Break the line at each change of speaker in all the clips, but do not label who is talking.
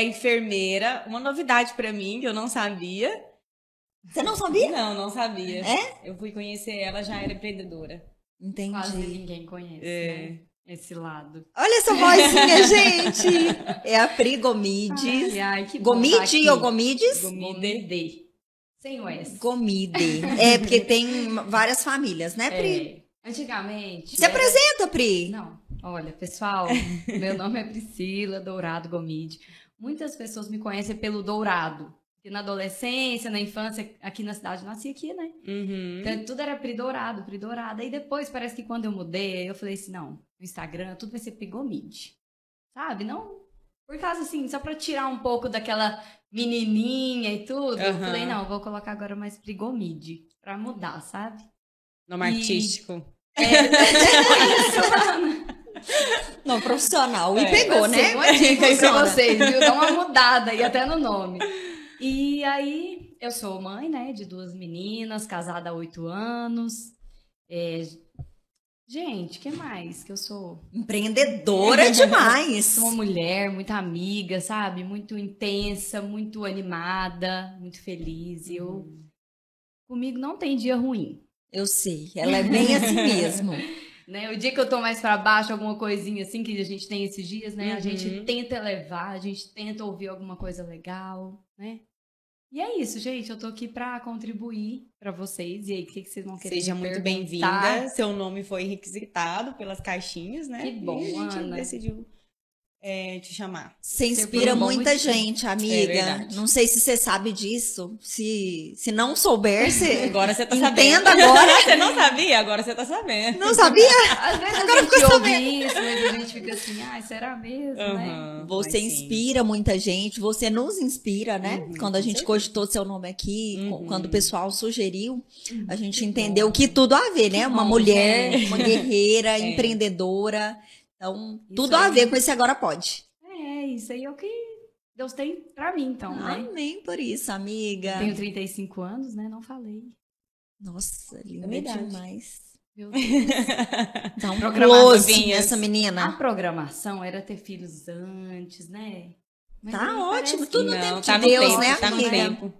é enfermeira, uma novidade pra mim que eu não sabia.
Você não sabia?
Não, não sabia.
É?
Eu fui conhecer ela, já era empreendedora.
Entendi.
Quase ninguém conhece,
É.
né? Esse lado.
Olha essa vozinha, gente. É a Pri Gomides.
Ai, ai, que bom tá
Gomide
aqui.
ou Gomides?
Gomide. Sem o S.
Gomide. É, porque tem várias famílias, né, Pri?
É, antigamente.
Se
era-
apresenta, Pri.
Não. Olha, pessoal, meu nome é Priscila Dourado Gomide. Muitas pessoas me conhecem pelo Dourado. Porque na adolescência, na infância, aqui na cidade, eu nasci aqui, né?
Uhum.
Então, tudo era Pri Dourado, Pri Dourado. Aí depois, parece que quando eu mudei, eu falei assim, não, no Instagram, tudo vai ser Pri Gomide. Sabe? Não... Por causa, assim, só pra tirar um pouco daquela menininha e tudo. Eu
Aham.
falei, não, vou colocar agora mais Pri Gomide. Pra mudar, sabe?
Nome
E-
artístico.
É, isso,
Não, profissional. E
É.
pegou, né?
Uma dica pra
Funciona.
vocês, viu? Dá uma mudada aí até no nome. E aí, eu sou mãe, né, de duas meninas, casada há oito anos. É, Gente, o que mais que eu sou?
Empreendedora demais.
Sou uma mulher muito amiga, sabe? Muito intensa, muito animada, muito feliz. E eu... Comigo não tem dia ruim.
Eu sei, ela é bem assim mesmo.
né? O dia que eu tô mais pra baixo, alguma coisinha assim que a gente tem esses dias, né? A
Uhum.
gente tenta elevar, a gente tenta ouvir alguma coisa legal, né? E é isso, gente. Eu tô aqui pra contribuir pra vocês. E aí, o que, que vocês vão querer
Seja muito bem-vinda. Seu nome foi requisitado pelas caixinhas, né?
Que bom,
e a gente
Ana.
decidiu é, te chamar.
Você inspira muita
motivo.
gente,
É
amiga.
verdade.
não sei se você sabe disso. Se, se não souber, você.
Agora você tá
Entenda
sabendo.
agora.
você não sabia, agora você tá sabendo.
Não sabia?
Às vezes
Agora
a gente
ficou
ouve isso, mas a gente fica assim, ai, será mesmo, né?
Aham,
Você
sim.
inspira muita gente, você nos inspira, né?
Uhum,
quando a gente cogitou seu nome aqui,
Uhum.
quando o pessoal sugeriu, a gente
que
entendeu
bom.
que tudo a ver, né?
Que
Uma
bom,
mulher,
gente.
uma guerreira,
É.
empreendedora. Então,
Isso
tudo a
aí.
ver com esse agora pode.
É, isso aí é o que Deus tem pra mim, então, né?
Amém por isso, amiga.
Tenho 35 anos, né? Não falei.
Nossa, linda
idade.
demais.
Meu Deus.
Dá um close
Vinhas.
nessa
A
menina.
programação era ter filhos antes, né? Mas
Tá ótimo, tudo no
Não,
tempo
tá
de Deus,
tempo,
né,
tá no
amiga?
tempo.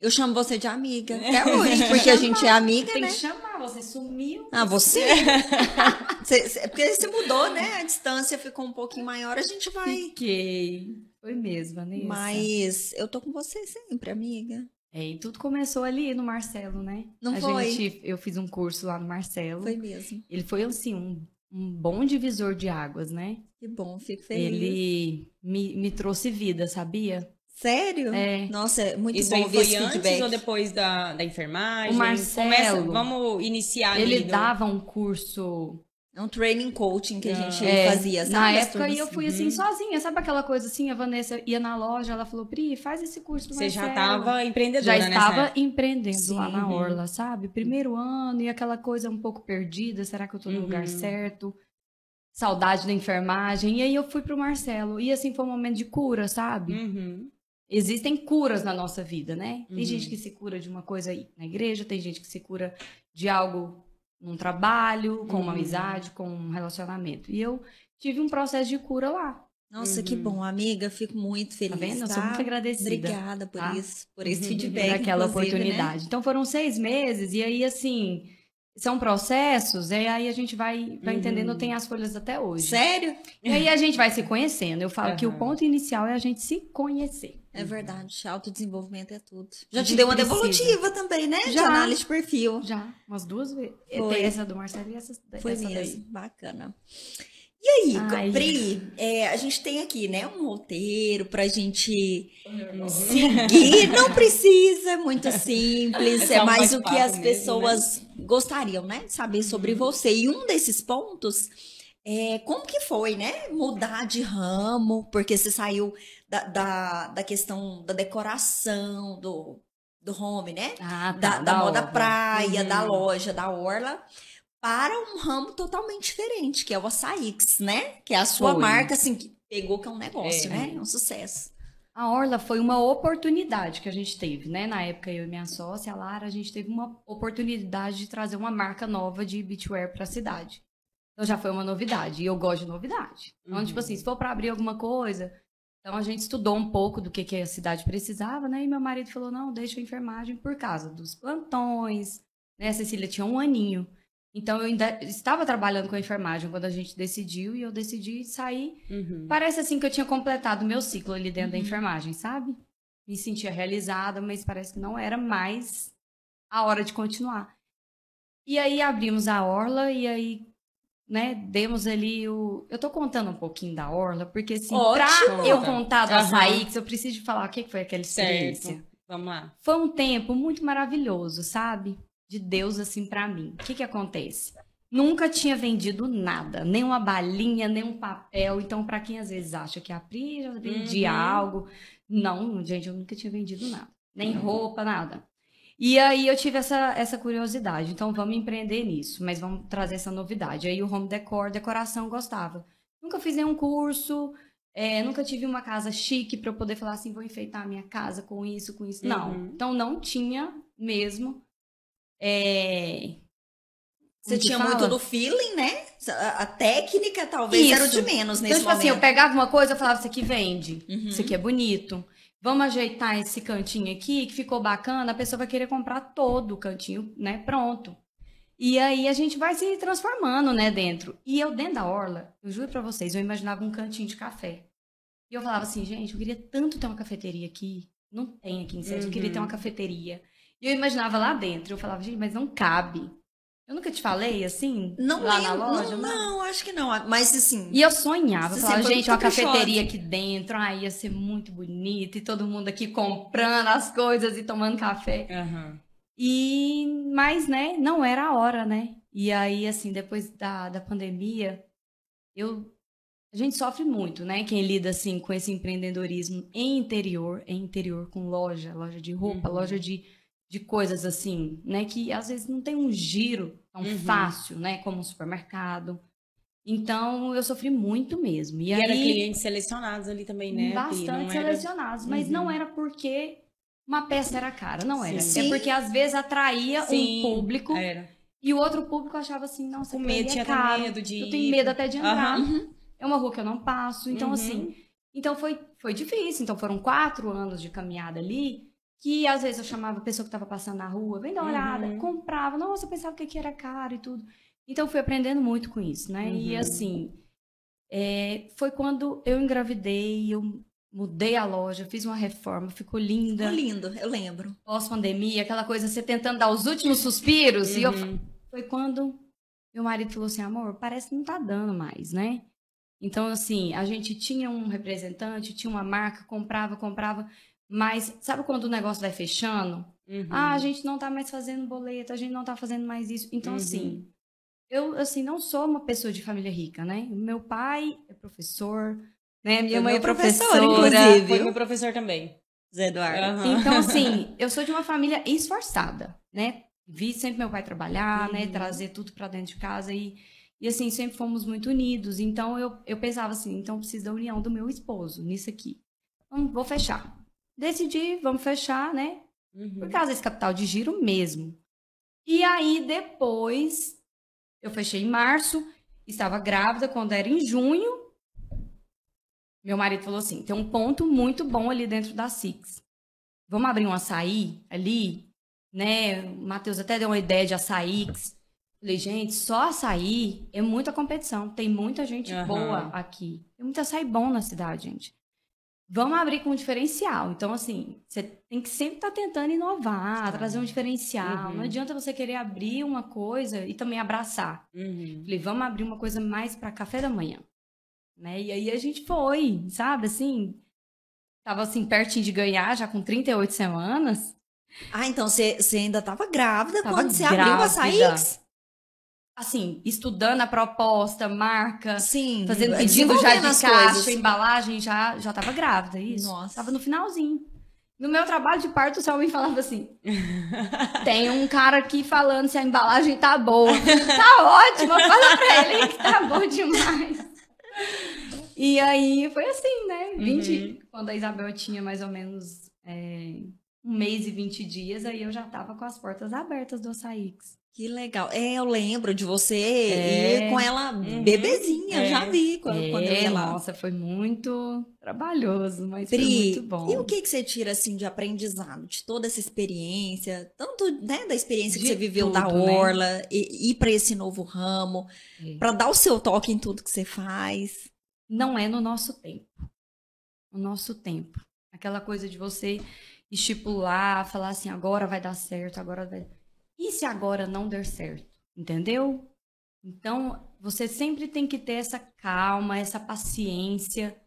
Eu chamo você de amiga. Até hoje, porque a gente é amiga,
Tem
né?
que chamar, você sumiu.
Ah, você? Cê- cê- porque você mudou, né? A distância ficou um pouquinho maior, a gente vai.
Fiquei. Foi mesmo, Vanessa.
Mas eu tô com você sempre, amiga.
É, e tudo começou ali no Marcelo, né?
Não
a
foi?
Gente, eu fiz um curso lá no Marcelo.
Foi mesmo.
Ele foi, assim, um, um bom divisor de águas, né?
Que bom, fico feliz.
Ele me, me trouxe vida, sabia?
Sério?
É.
Nossa, é muito
Isso
bom
foi
esse
antes
feedback.
ou depois da, da enfermagem?
O Marcelo,
Começa, vamos iniciar ali
Ele
do-
dava um curso
É um training coaching que a gente
É,
fazia, sabe?
Na época
turmas?
eu fui assim, sozinha. Sabe aquela coisa assim? A Vanessa ia na loja, ela falou, Pri, faz esse curso do
Você já
Marcelo."
estava empreendedora
Já
nessa
estava
época.
empreendendo lá
Sim.
na
Uhum.
Orla, sabe? Primeiro ano e aquela coisa um pouco perdida. Será que eu tô no
Uhum.
lugar certo? Saudade da enfermagem. E aí eu fui pro Marcelo. E assim foi um momento de cura, sabe?
Uhum.
Existem curas na nossa vida, né? Tem
Uhum.
gente que se cura de uma coisa aí na igreja, tem gente que se cura de algo num trabalho, com uma
Uhum.
amizade, com um relacionamento. E eu tive um processo de cura lá.
Nossa, que
Uhum.
bom, amiga. Fico muito feliz.
Tá vendo? Eu
tá?
sou muito agradecida.
Obrigada por
tá?
isso, por esse
Uhum.
feedback.
por aquela
né?
oportunidade. Então foram seis meses, e aí, assim, são processos, e aí a gente vai, vai
Uhum.
entendendo, tem as folhas até hoje.
Sério?
E aí a gente vai se conhecendo. Eu falo que o ponto inicial é a gente se conhecer.
É verdade, autodesenvolvimento é tudo. Já te dei uma
precisa.
devolutiva também, né? De
Já.
análise de perfil.
Já, umas duas vezes.
Foi.
Tem essa do Marcelo e essa,
Foi
essa
mesmo,
daí.
bacana. E aí,
Ai.
Pri, é, a gente tem aqui, né, um roteiro pra gente
Uhum.
seguir. Não precisa, é muito simples.
É
É, mais o que as
mesmo,
pessoas gostariam, né, de saber sobre você. E um desses pontos é como que foi, né, mudar de ramo, porque você saiu da, da, da questão da decoração, do, do home, né?
Ah,
da,
tá,
da moda praia,
Uhum.
da loja, da orla, para um ramo totalmente diferente, que é o Açaix, né? Que é a sua
Foi.
marca, assim, que pegou que é um negócio,
É.
né? É um sucesso.
A Orla foi uma oportunidade que a gente teve, né? Na época, eu e minha sócia, a Lara, a gente teve uma oportunidade de trazer uma marca nova de beachwear para a cidade. Então já foi uma novidade. E eu gosto de novidade. Então,
Uhum.
tipo assim, se for para abrir alguma coisa, Então a gente estudou um pouco do que, que a cidade precisava, né? E meu marido falou: não, deixa a enfermagem por causa dos plantões. Né? A Cecília tinha um aninho. Então eu ainda estava trabalhando com a enfermagem quando a gente decidiu e eu decidi sair.
Uhum.
Parece assim que eu tinha completado o meu ciclo ali dentro da
Uhum.
enfermagem, sabe? Me sentia realizada, mas parece que não era mais a hora de continuar. E aí abrimos a orla e aí, né, demos ali o. Eu tô contando um pouquinho da orla, porque assim,
Ótimo!
pra eu contar do
Aham.
açaí, que eu preciso falar o que foi aquela
Certo.
experiência.
Vamos lá.
Foi um tempo muito maravilhoso, sabe? De Deus, assim, pra mim. O que que acontece? Nunca tinha vendido nada, nem uma balinha, nem um papel. Então, pra quem às vezes acha que a Pri já vendia
Uhum.
algo, não, gente, eu nunca tinha vendido nada. Nem roupa, nada. E aí eu tive essa, essa curiosidade. Então, vamos empreender nisso, mas vamos trazer essa novidade. Aí o home decor, decoração, gostava. Nunca fiz nenhum curso, é, nunca tive uma casa chique para eu poder falar assim, vou enfeitar a minha casa com isso, com isso. Não.
Uhum.
Então não tinha mesmo. é,
Você tinha
fala?
muito do feeling, né? A, a técnica talvez era o
Isso.
de menos
Então,
nesse
tipo assim, eu
momento.
pegava uma coisa, eu falava, isso aqui vende,
Uhum.
isso aqui é bonito. Vamos ajeitar esse cantinho aqui, que ficou bacana, a pessoa vai querer comprar todo o cantinho, né, pronto. E aí a gente vai se transformando, né, dentro. E eu, dentro da orla, eu juro pra vocês, eu imaginava um cantinho de café. E eu falava assim, gente, eu queria tanto ter uma cafeteria aqui. Não tem aqui em Sérgio, eu queria ter
Uhum.
uma cafeteria. E eu imaginava lá dentro, eu falava, gente, mas não cabe. Eu nunca te falei assim,
Não
lá
lembro,
na loja?
não, não, acho que não. Mas assim,
E eu sonhava, eu falava, gente, uma cafeteria aqui dentro, ai, ia ser muito bonita, e todo mundo aqui comprando as coisas e tomando café.
Aham.
E, mas, né, não era a hora, né? E aí, assim, depois da, da pandemia, eu, a gente sofre muito, né? Quem lida, assim, com esse empreendedorismo em interior, em interior com loja, loja de roupa,
Uhum.
loja de, de coisas assim, né? Que às vezes não tem um giro tão
Uhum.
fácil, né? Como um supermercado. Então, eu sofri muito mesmo. E,
E,
aí,
era clientes selecionados ali também, né?
Bastante
Não era-
selecionados, mas
Uhum.
não era porque uma peça era cara, não era.
Sim.
É porque às vezes atraía
Sim,
um público
Era.
e o outro público achava assim,
Com
aquilo
medo,
é caro.
medo de
Eu tenho medo até de entrar.
Aham.
É uma rua que eu não passo. Então,
Uhum.
assim, então foi, foi difícil. Então foram quatro anos de caminhada ali. Que às vezes eu chamava a pessoa que estava passando na rua, vem dar uma
Uhum.
olhada, comprava, nossa, eu pensava que aqui era caro e tudo. Então fui aprendendo muito com isso, né? E
Uhum.
assim, é, foi quando eu engravidei, eu mudei a loja, fiz uma reforma, ficou linda.
ficou lindo, eu lembro.
Pós-pandemia, aquela coisa, você tentando dar os últimos suspiros. E eu
Uhum.
foi quando meu marido falou assim, amor, parece que não tá dando mais, né? Então, assim, a gente tinha um representante, tinha uma marca, comprava, comprava, mas sabe quando o negócio vai fechando?
Uhum.
Ah, a gente não tá mais fazendo boleto, a gente não tá fazendo mais isso. Então,
Uhum.
assim, eu, assim, não sou uma pessoa de família rica, né? Meu pai é professor, né? Minha mãe é
meu professor,
professora.
inclusive.
Foi meu professor também.
Zé Eduardo.
Aham.
Então, assim, eu sou de uma família esforçada, né? Vi sempre meu pai trabalhar, né?
Uhum.
Trazer tudo pra dentro de casa e, e assim, sempre fomos muito unidos. Então, eu, eu pensava assim, então eu preciso da união do meu esposo nisso aqui. Então, vou fechar. Decidi, vamos fechar, né?
Uhum.
Por causa desse capital de giro mesmo. E aí, depois, eu fechei em março, estava grávida quando era em junho. Meu marido falou assim: tem um ponto muito bom ali dentro da Six. Vamos abrir um açaí ali, né? O Matheus até deu uma ideia de açaí. Falei, gente, só açaí é muita competição. Tem muita gente
Aham.
boa aqui. Tem muito açaí bom na cidade, gente. Vamos abrir com um diferencial. Então, assim, você tem que sempre estar tentando inovar,
Tá.
trazer um diferencial.
Uhum.
Não adianta você querer abrir uma coisa e também abraçar.
Uhum.
Falei, vamos abrir uma coisa mais para café da manhã. Né? E aí a gente foi, sabe, assim, tava assim pertinho de ganhar, já com 38 semanas.
Ah, então você ainda estava grávida
Tava
quando você abriu a
grávida. Assim, estudando a proposta, marca,
Sim.
fazendo pedido já de caixa,
coisas.
embalagem, já, já tava grávida, isso.
Nossa.
Tava no finalzinho. No meu trabalho de parto, o homem falava assim: tem um cara aqui falando se a embalagem tá boa. tá ótima, fala pra ele que tá bom demais. E aí foi assim, né? 20, Quando a Isabel tinha mais ou menos é, um mês e 20 dias, aí eu já tava com as portas abertas do Açaíx.
Que legal. É, eu lembro de você
É.
ir com ela
Uhum.
bebezinha,
É.
já vi quando,
É,
quando eu ia lá.
Nossa, foi muito trabalhoso, mas foi
Pri,
muito bom.
e o que, que você tira assim de aprendizado de toda essa experiência, tanto né, da experiência que
De
você viveu da
tudo, né?
orla e ir para esse novo ramo,
É.
para dar o seu toque em tudo que você faz.
não é no nosso tempo. No nosso tempo. Aquela coisa de você estipular, falar assim, agora vai dar certo, agora vai. E se agora não der certo? Entendeu? Então, você sempre tem que ter essa calma, essa paciência.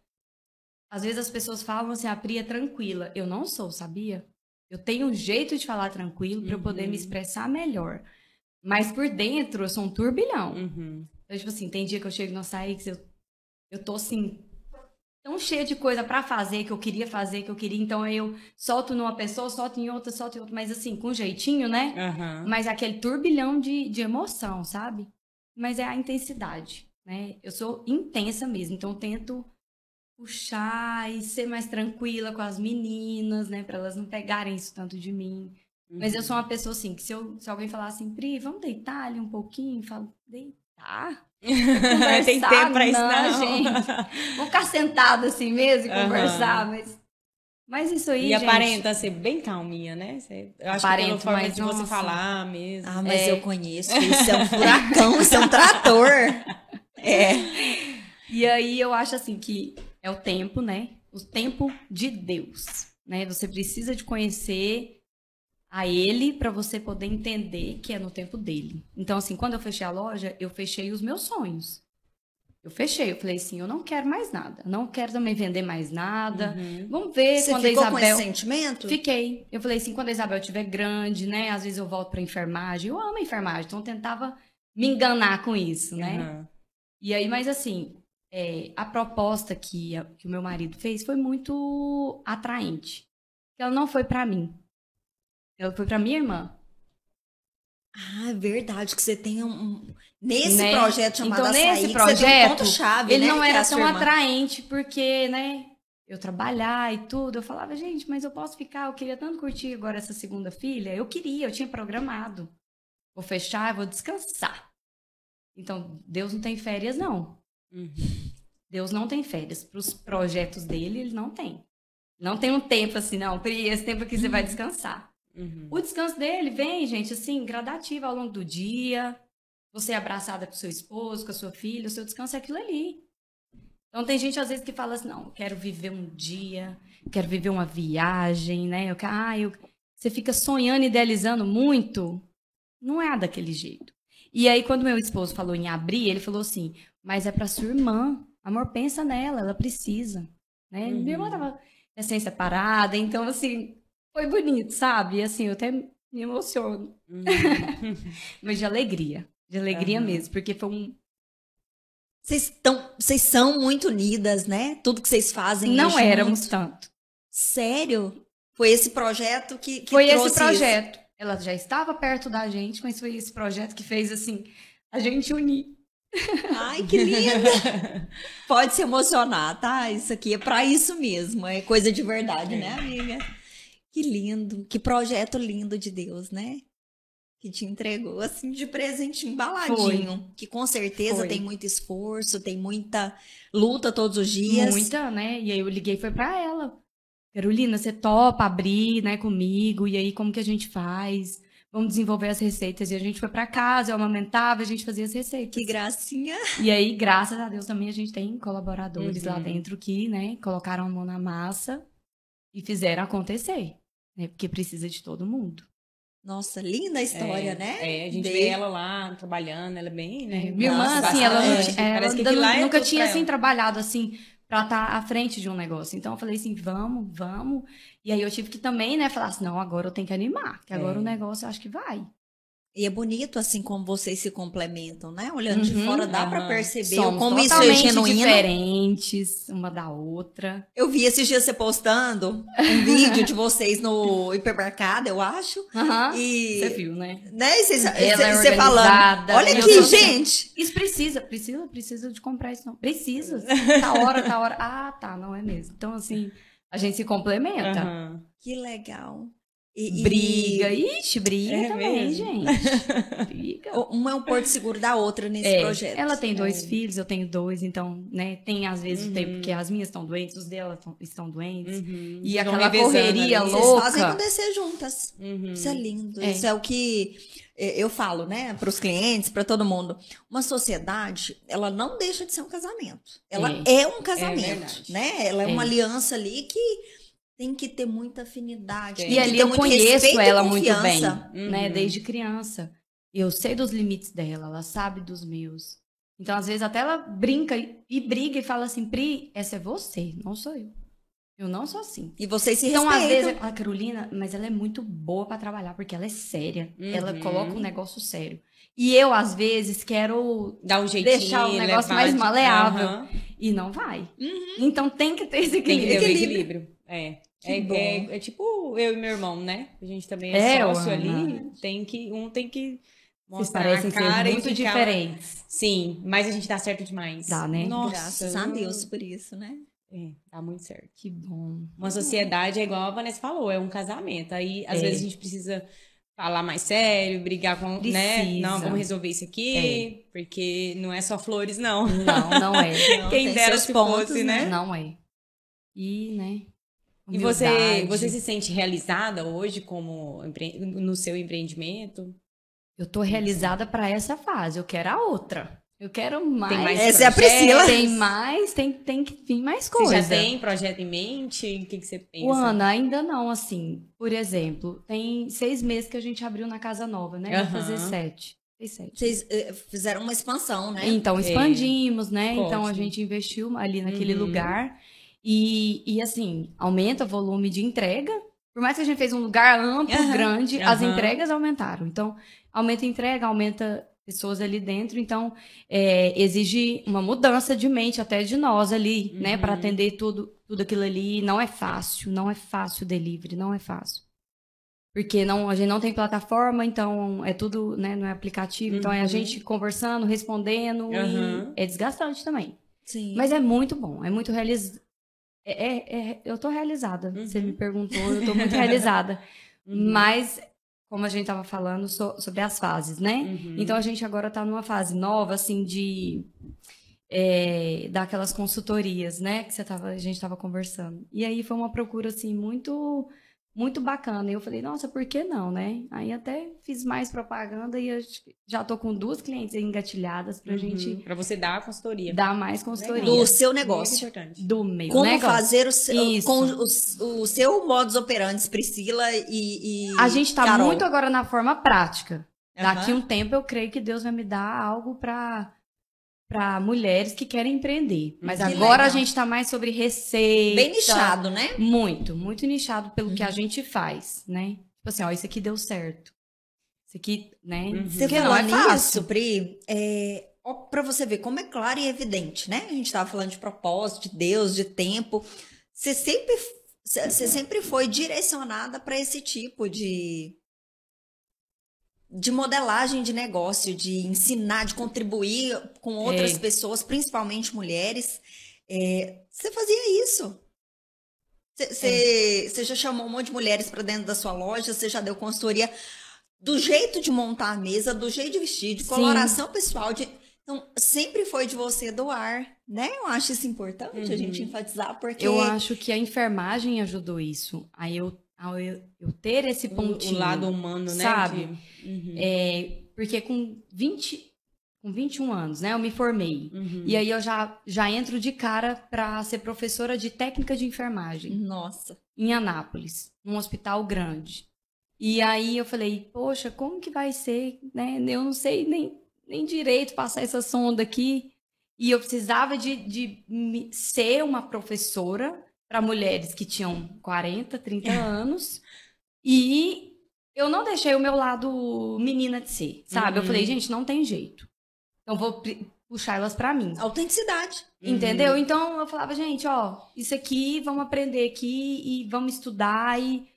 Às vezes as pessoas falam assim, a Pri é tranquila. Eu não sou, sabia? Eu tenho um jeito de falar tranquilo para eu poder
Uhum.
me expressar melhor. Mas por dentro eu sou um turbilhão.
Uhum.
Então, tipo assim, tem dia que eu chego no açaí que eu, eu tô assim, tão cheia de coisa pra fazer, que eu queria fazer, que eu queria. Então aí eu solto numa pessoa, solto em outra, solto em outra, mas assim, com jeitinho, né?
Aham.
Mas aquele turbilhão de, de emoção, sabe? Mas é a intensidade, né? Eu sou intensa mesmo, então eu tento puxar e ser mais tranquila com as meninas, né? Pra elas não pegarem isso tanto de mim. Mas eu sou uma pessoa assim, que se, eu, se alguém falar assim, Pri, vamos deitar ali um pouquinho, eu falo, deitar?
Tem
conversar,
tempo pra isso,
não,
não.
gente. Vamos ficar sentado assim mesmo e
Aham.
conversar, mas, mas isso aí,
E
gente,
aparenta ser bem calminha, né? Você- Eu acho que
Aparento,
pela forma
mas,
de você
nossa.
falar mesmo.
Ah, mas
É.
eu conheço, isso é um furacão, isso é um trator. É.
E aí eu acho assim que é o tempo, né? O tempo de Deus, né? Você precisa de conhecer a ele para você poder entender que é no tempo dele. Então assim, quando eu fechei a loja, eu fechei os meus sonhos. Eu fechei, eu falei assim, eu não quero mais nada, não quero também vender mais nada.
Uhum.
Vamos ver
Você
quando a
ficou com
Isabel
esse sentimento?
Fiquei. Eu falei assim, quando a Isabel estiver grande, né? Às vezes eu volto pra enfermagem. Eu amo a enfermagem, então eu tentava me enganar com isso, né?
Aham.
E aí, mas assim, é, a proposta que, a- que o meu marido fez foi muito atraente. Ela não foi pra mim. Ela foi pra minha irmã.
Ah, é verdade, que você tem um... Nesse
Né?
projeto chamado
Então,
Açaí,
nesse
tem um
projeto,
ponto-chave,
Ele
né,
não
é
era tão atraente porque, né? Eu trabalhar e tudo, eu falava, gente, mas eu posso ficar, eu queria tanto curtir agora essa segunda filha. Eu queria, eu tinha programado. Vou fechar, vou descansar. Então, Deus não tem férias, não.
Uhum.
Deus não tem férias. Para os projetos dele, ele não tem. Não tem um tempo assim, não. Esse tempo aqui você vai descansar.
Uhum.
O descanso dele vem, gente, assim, gradativo ao longo do dia. Você é abraçada com seu esposo, com a sua filha, o seu descanso é aquilo ali. Então tem gente às vezes que fala assim, não, eu quero viver um dia, quero viver uma viagem, né? Eu, quero- ah, eu... Você fica sonhando, idealizando muito. Não é daquele jeito. E aí, quando meu esposo falou em abrir, ele falou assim, mas é pra sua irmã. Amor, pensa nela, ela precisa. Né?
Uhum.
Minha irmã tava recém-separada, então, assim, foi bonito, sabe? Assim, eu até me emociono.
Uhum.
Mas de alegria. De alegria
Aham.
mesmo, porque foi um.
Vocês, tão, vocês são muito unidas, né? Tudo que vocês fazem. é
Não éramos tanto.
Sério? Foi esse projeto que, que
foi esse
isso.
projeto. Ela já estava perto da gente, mas foi esse projeto que fez, assim, a gente unir.
Ai, que linda! Pode se emocionar, tá? Isso aqui é pra isso mesmo. É coisa de verdade, né, amiga? Que lindo. Que projeto lindo de Deus, né? Que te entregou, assim, de presente embaladinho. Que com certeza
Foi.
tem muito esforço, tem muita luta todos os dias.
Muita, né? E aí eu liguei foi pra ela. Carolina, você topa abrir, né, comigo? E aí, como que a gente faz? Vamos desenvolver as receitas. E a gente foi pra casa, eu amamentava, a gente fazia as receitas.
Que gracinha.
E aí, graças a Deus, também a gente tem colaboradores
Uhum.
lá dentro que, né, colocaram a mão na massa e fizeram acontecer. Né? Porque precisa de todo mundo.
Nossa, linda a história,
é,
né?
É, a gente
De-
vê ela lá trabalhando, ela é bem, né?
Minha irmã, assim, ela, não
é.
ela
que é
nunca tinha, assim,
ela.
trabalhado, assim, pra estar à frente de um negócio. Então, eu falei assim, vamos, vamos. E aí, eu tive que também, né, falar assim, não, agora eu tenho que animar. Que agora
É.
o negócio, eu acho que vai.
E é bonito, assim, como vocês se complementam, né? Olhando de
Uhum,
fora, dá pra
aham.
perceber
Somos
como isso é genuíno.
diferentes uma da outra.
Eu vi esses dias você postando um vídeo de vocês no hipermercado, eu acho.
Aham.
E.
Você viu, né?
Né? E
Ela é
você falando.
organizada,
Olha aqui, gente.
Isso precisa, precisa, precisa de comprar isso não. Precisa. Tá hora, tá hora. Ah, tá, não é mesmo. Então, assim, a gente se complementa.
Aham.
Que legal. E, e-
Briga, ixi, briga
É
também,
mesmo?
gente. Briga.
Uma é um porto seguro da outra nesse
É,
projeto.
Ela tem dois
É.
filhos, eu tenho dois, então, né, tem às vezes o
Uhum.
tempo que as minhas estão doentes, os dela tão- estão doentes.
Uhum.
E
Vocês vão
aquela
revezando
correria
ali.
Vocês
louca.
fazem acontecer juntas.
Uhum.
Isso é lindo.
É.
Isso é o que eh, eu falo, né, para os clientes, para todo mundo. Uma sociedade, ela não deixa de ser um casamento. Ela é, um casamento,
verdade.
né? Ela é,
É.
uma aliança ali que tem que ter muita afinidade.
E ali eu conheço ela muito bem, né,
Uhum.
desde criança. Eu sei dos limites dela, ela sabe dos meus. Então, às vezes, até ela brinca e, briga e fala assim, Pri, essa é você, não sou eu. Eu não sou assim.
E vocês se
Então, às
respeitam.
vezes, a Carolina, mas ela é muito boa pra trabalhar, porque ela é séria. Ela
Uhum.
coloca um negócio sério. E eu, às vezes, quero.
Dá um jeitinho,
Deixar o negócio mais maleável.
Aham.
E não vai. Então tem que ter esse
Tem que ter o
equilíbrio.
É.
Que
É,
bom.
é, é tipo eu e meu irmão, né? A gente também é,
É,
sócio
Ana.
ali. Tem que, um tem que
Vocês
mostrar
parecem
a cara
ser muito
ficar-
diferentes.
Sim, mas a gente dá certo demais.
Dá, né?
Nossa,
Graças a Deus por isso, né?
É, dá muito certo.
Que bom.
Uma sociedade é igual a Vanessa falou, é um casamento. Aí, às
É.
vezes, a gente precisa falar mais sério, brigar com, né?
Precisa.
Não, vamos resolver isso aqui, porque não é só flores, não.
Não, não é.
Não,
Quem dera se
pontos,
fosse, né?
Não é. E, né?
E você, você se sente realizada hoje como empre- no seu empreendimento?
Eu tô realizada pra essa fase. Eu quero a outra. Eu quero mais.
mais
Essa é a
projetos?
Priscila.
Tem mais, tem, tem que vir mais
Você
coisa.
já tem projeto em mente? O que, que você pensa?
O Ana, ainda não, assim. Por exemplo, tem seis meses que a gente abriu na Casa Nova, né? Vai
Aham.
fazer sete.
Vocês eh, fizeram uma expansão, né?
Então, expandimos, né? Então, a gente investiu ali naquele
Uhum.
lugar. E, e, assim, aumenta o volume de entrega. Por mais que a gente fez um lugar amplo,
Aham.
grande, as
Aham.
entregas aumentaram. Então, aumenta a entrega, aumenta pessoas ali dentro. Então, é, exige uma mudança de mente até de nós ali, né?
Uhum.
Para atender tudo, tudo aquilo ali. Não é fácil, não é fácil o delivery, não é fácil. Porque não, a gente não tem plataforma, então é tudo, né? Não é aplicativo. Então, é a
Uhum.
gente conversando, respondendo. E é desgastante também.
Sim.
Mas é muito bom, é muito realizado. É, é- é- eu tô realizada. Você
Uhum.
me perguntou, eu tô muito realizada.
Uhum.
Mas, como a gente tava falando so- sobre as fases, né?
Uhum.
Então a gente agora tá numa fase nova, assim, de é, daquelas consultorias, né? Que você tava, a gente tava conversando. E aí foi uma procura, assim, muito, muito bacana. E eu falei, nossa, por que não, né? Aí até fiz mais propaganda e eu já tô com duas clientes engatilhadas pra
Uhum.
gente
Pra você dar a consultoria.
dar mais consultoria.
Do seu
Muito
negócio.
importante.
Do meu
Como
negócio.
fazer o seu, com o, o seu modus operandi, Priscila e, e
A gente tá
Carol.
muito agora na forma prática. Daqui um tempo eu creio que Deus vai me dar algo para para mulheres que querem empreender. Mas
Que
agora
legal.
a gente tá mais sobre receita.
Bem nichado, né?
Muito, muito nichado pelo que a
Uhum.
gente faz, né? Tipo assim, ó, isso aqui deu certo. Isso aqui, né?
Uhum.
Você
não é
falando
fácil.
isso, Pri, é, ó, pra você ver como é claro e evidente, né? A gente tava falando de propósito, de Deus, de tempo. Você sempre, você sempre foi direcionada para esse tipo de de modelagem de negócio, de ensinar, de contribuir com outras
É.
pessoas, principalmente mulheres. É, Você fazia isso. Você já chamou um monte de mulheres para dentro da sua loja, você já deu consultoria do jeito de montar a mesa, do jeito de vestir, de
Sim.
coloração pessoal. De... Então, sempre foi de você doar, né? Eu acho isso importante a
Uhum.
gente enfatizar, porque.
Eu acho que a enfermagem ajudou isso. Aí eu, ao eu, eu ter esse
O, o
pontinho.
lado humano, né?
sabe?
de- Uhum.
É, porque com 20, com 21 anos, né, eu me formei.
Uhum.
E aí eu já, já entro de cara para ser professora de técnica de enfermagem
Nossa.
em Anápolis, num hospital grande. E aí eu falei, poxa, como que vai ser, né? Eu não sei nem, nem direito passar essa sonda aqui. E eu precisava de, de ser uma professora para mulheres que tinham 40, 30 anos. E eu não deixei o meu lado menina de ser, sabe? Eu
Uhum.
falei, gente, não tem jeito. Então vou puxar elas para mim.
Autenticidade.
Uhum.
Entendeu? Então eu falava, gente, ó, isso aqui, vamos aprender aqui e vamos estudar e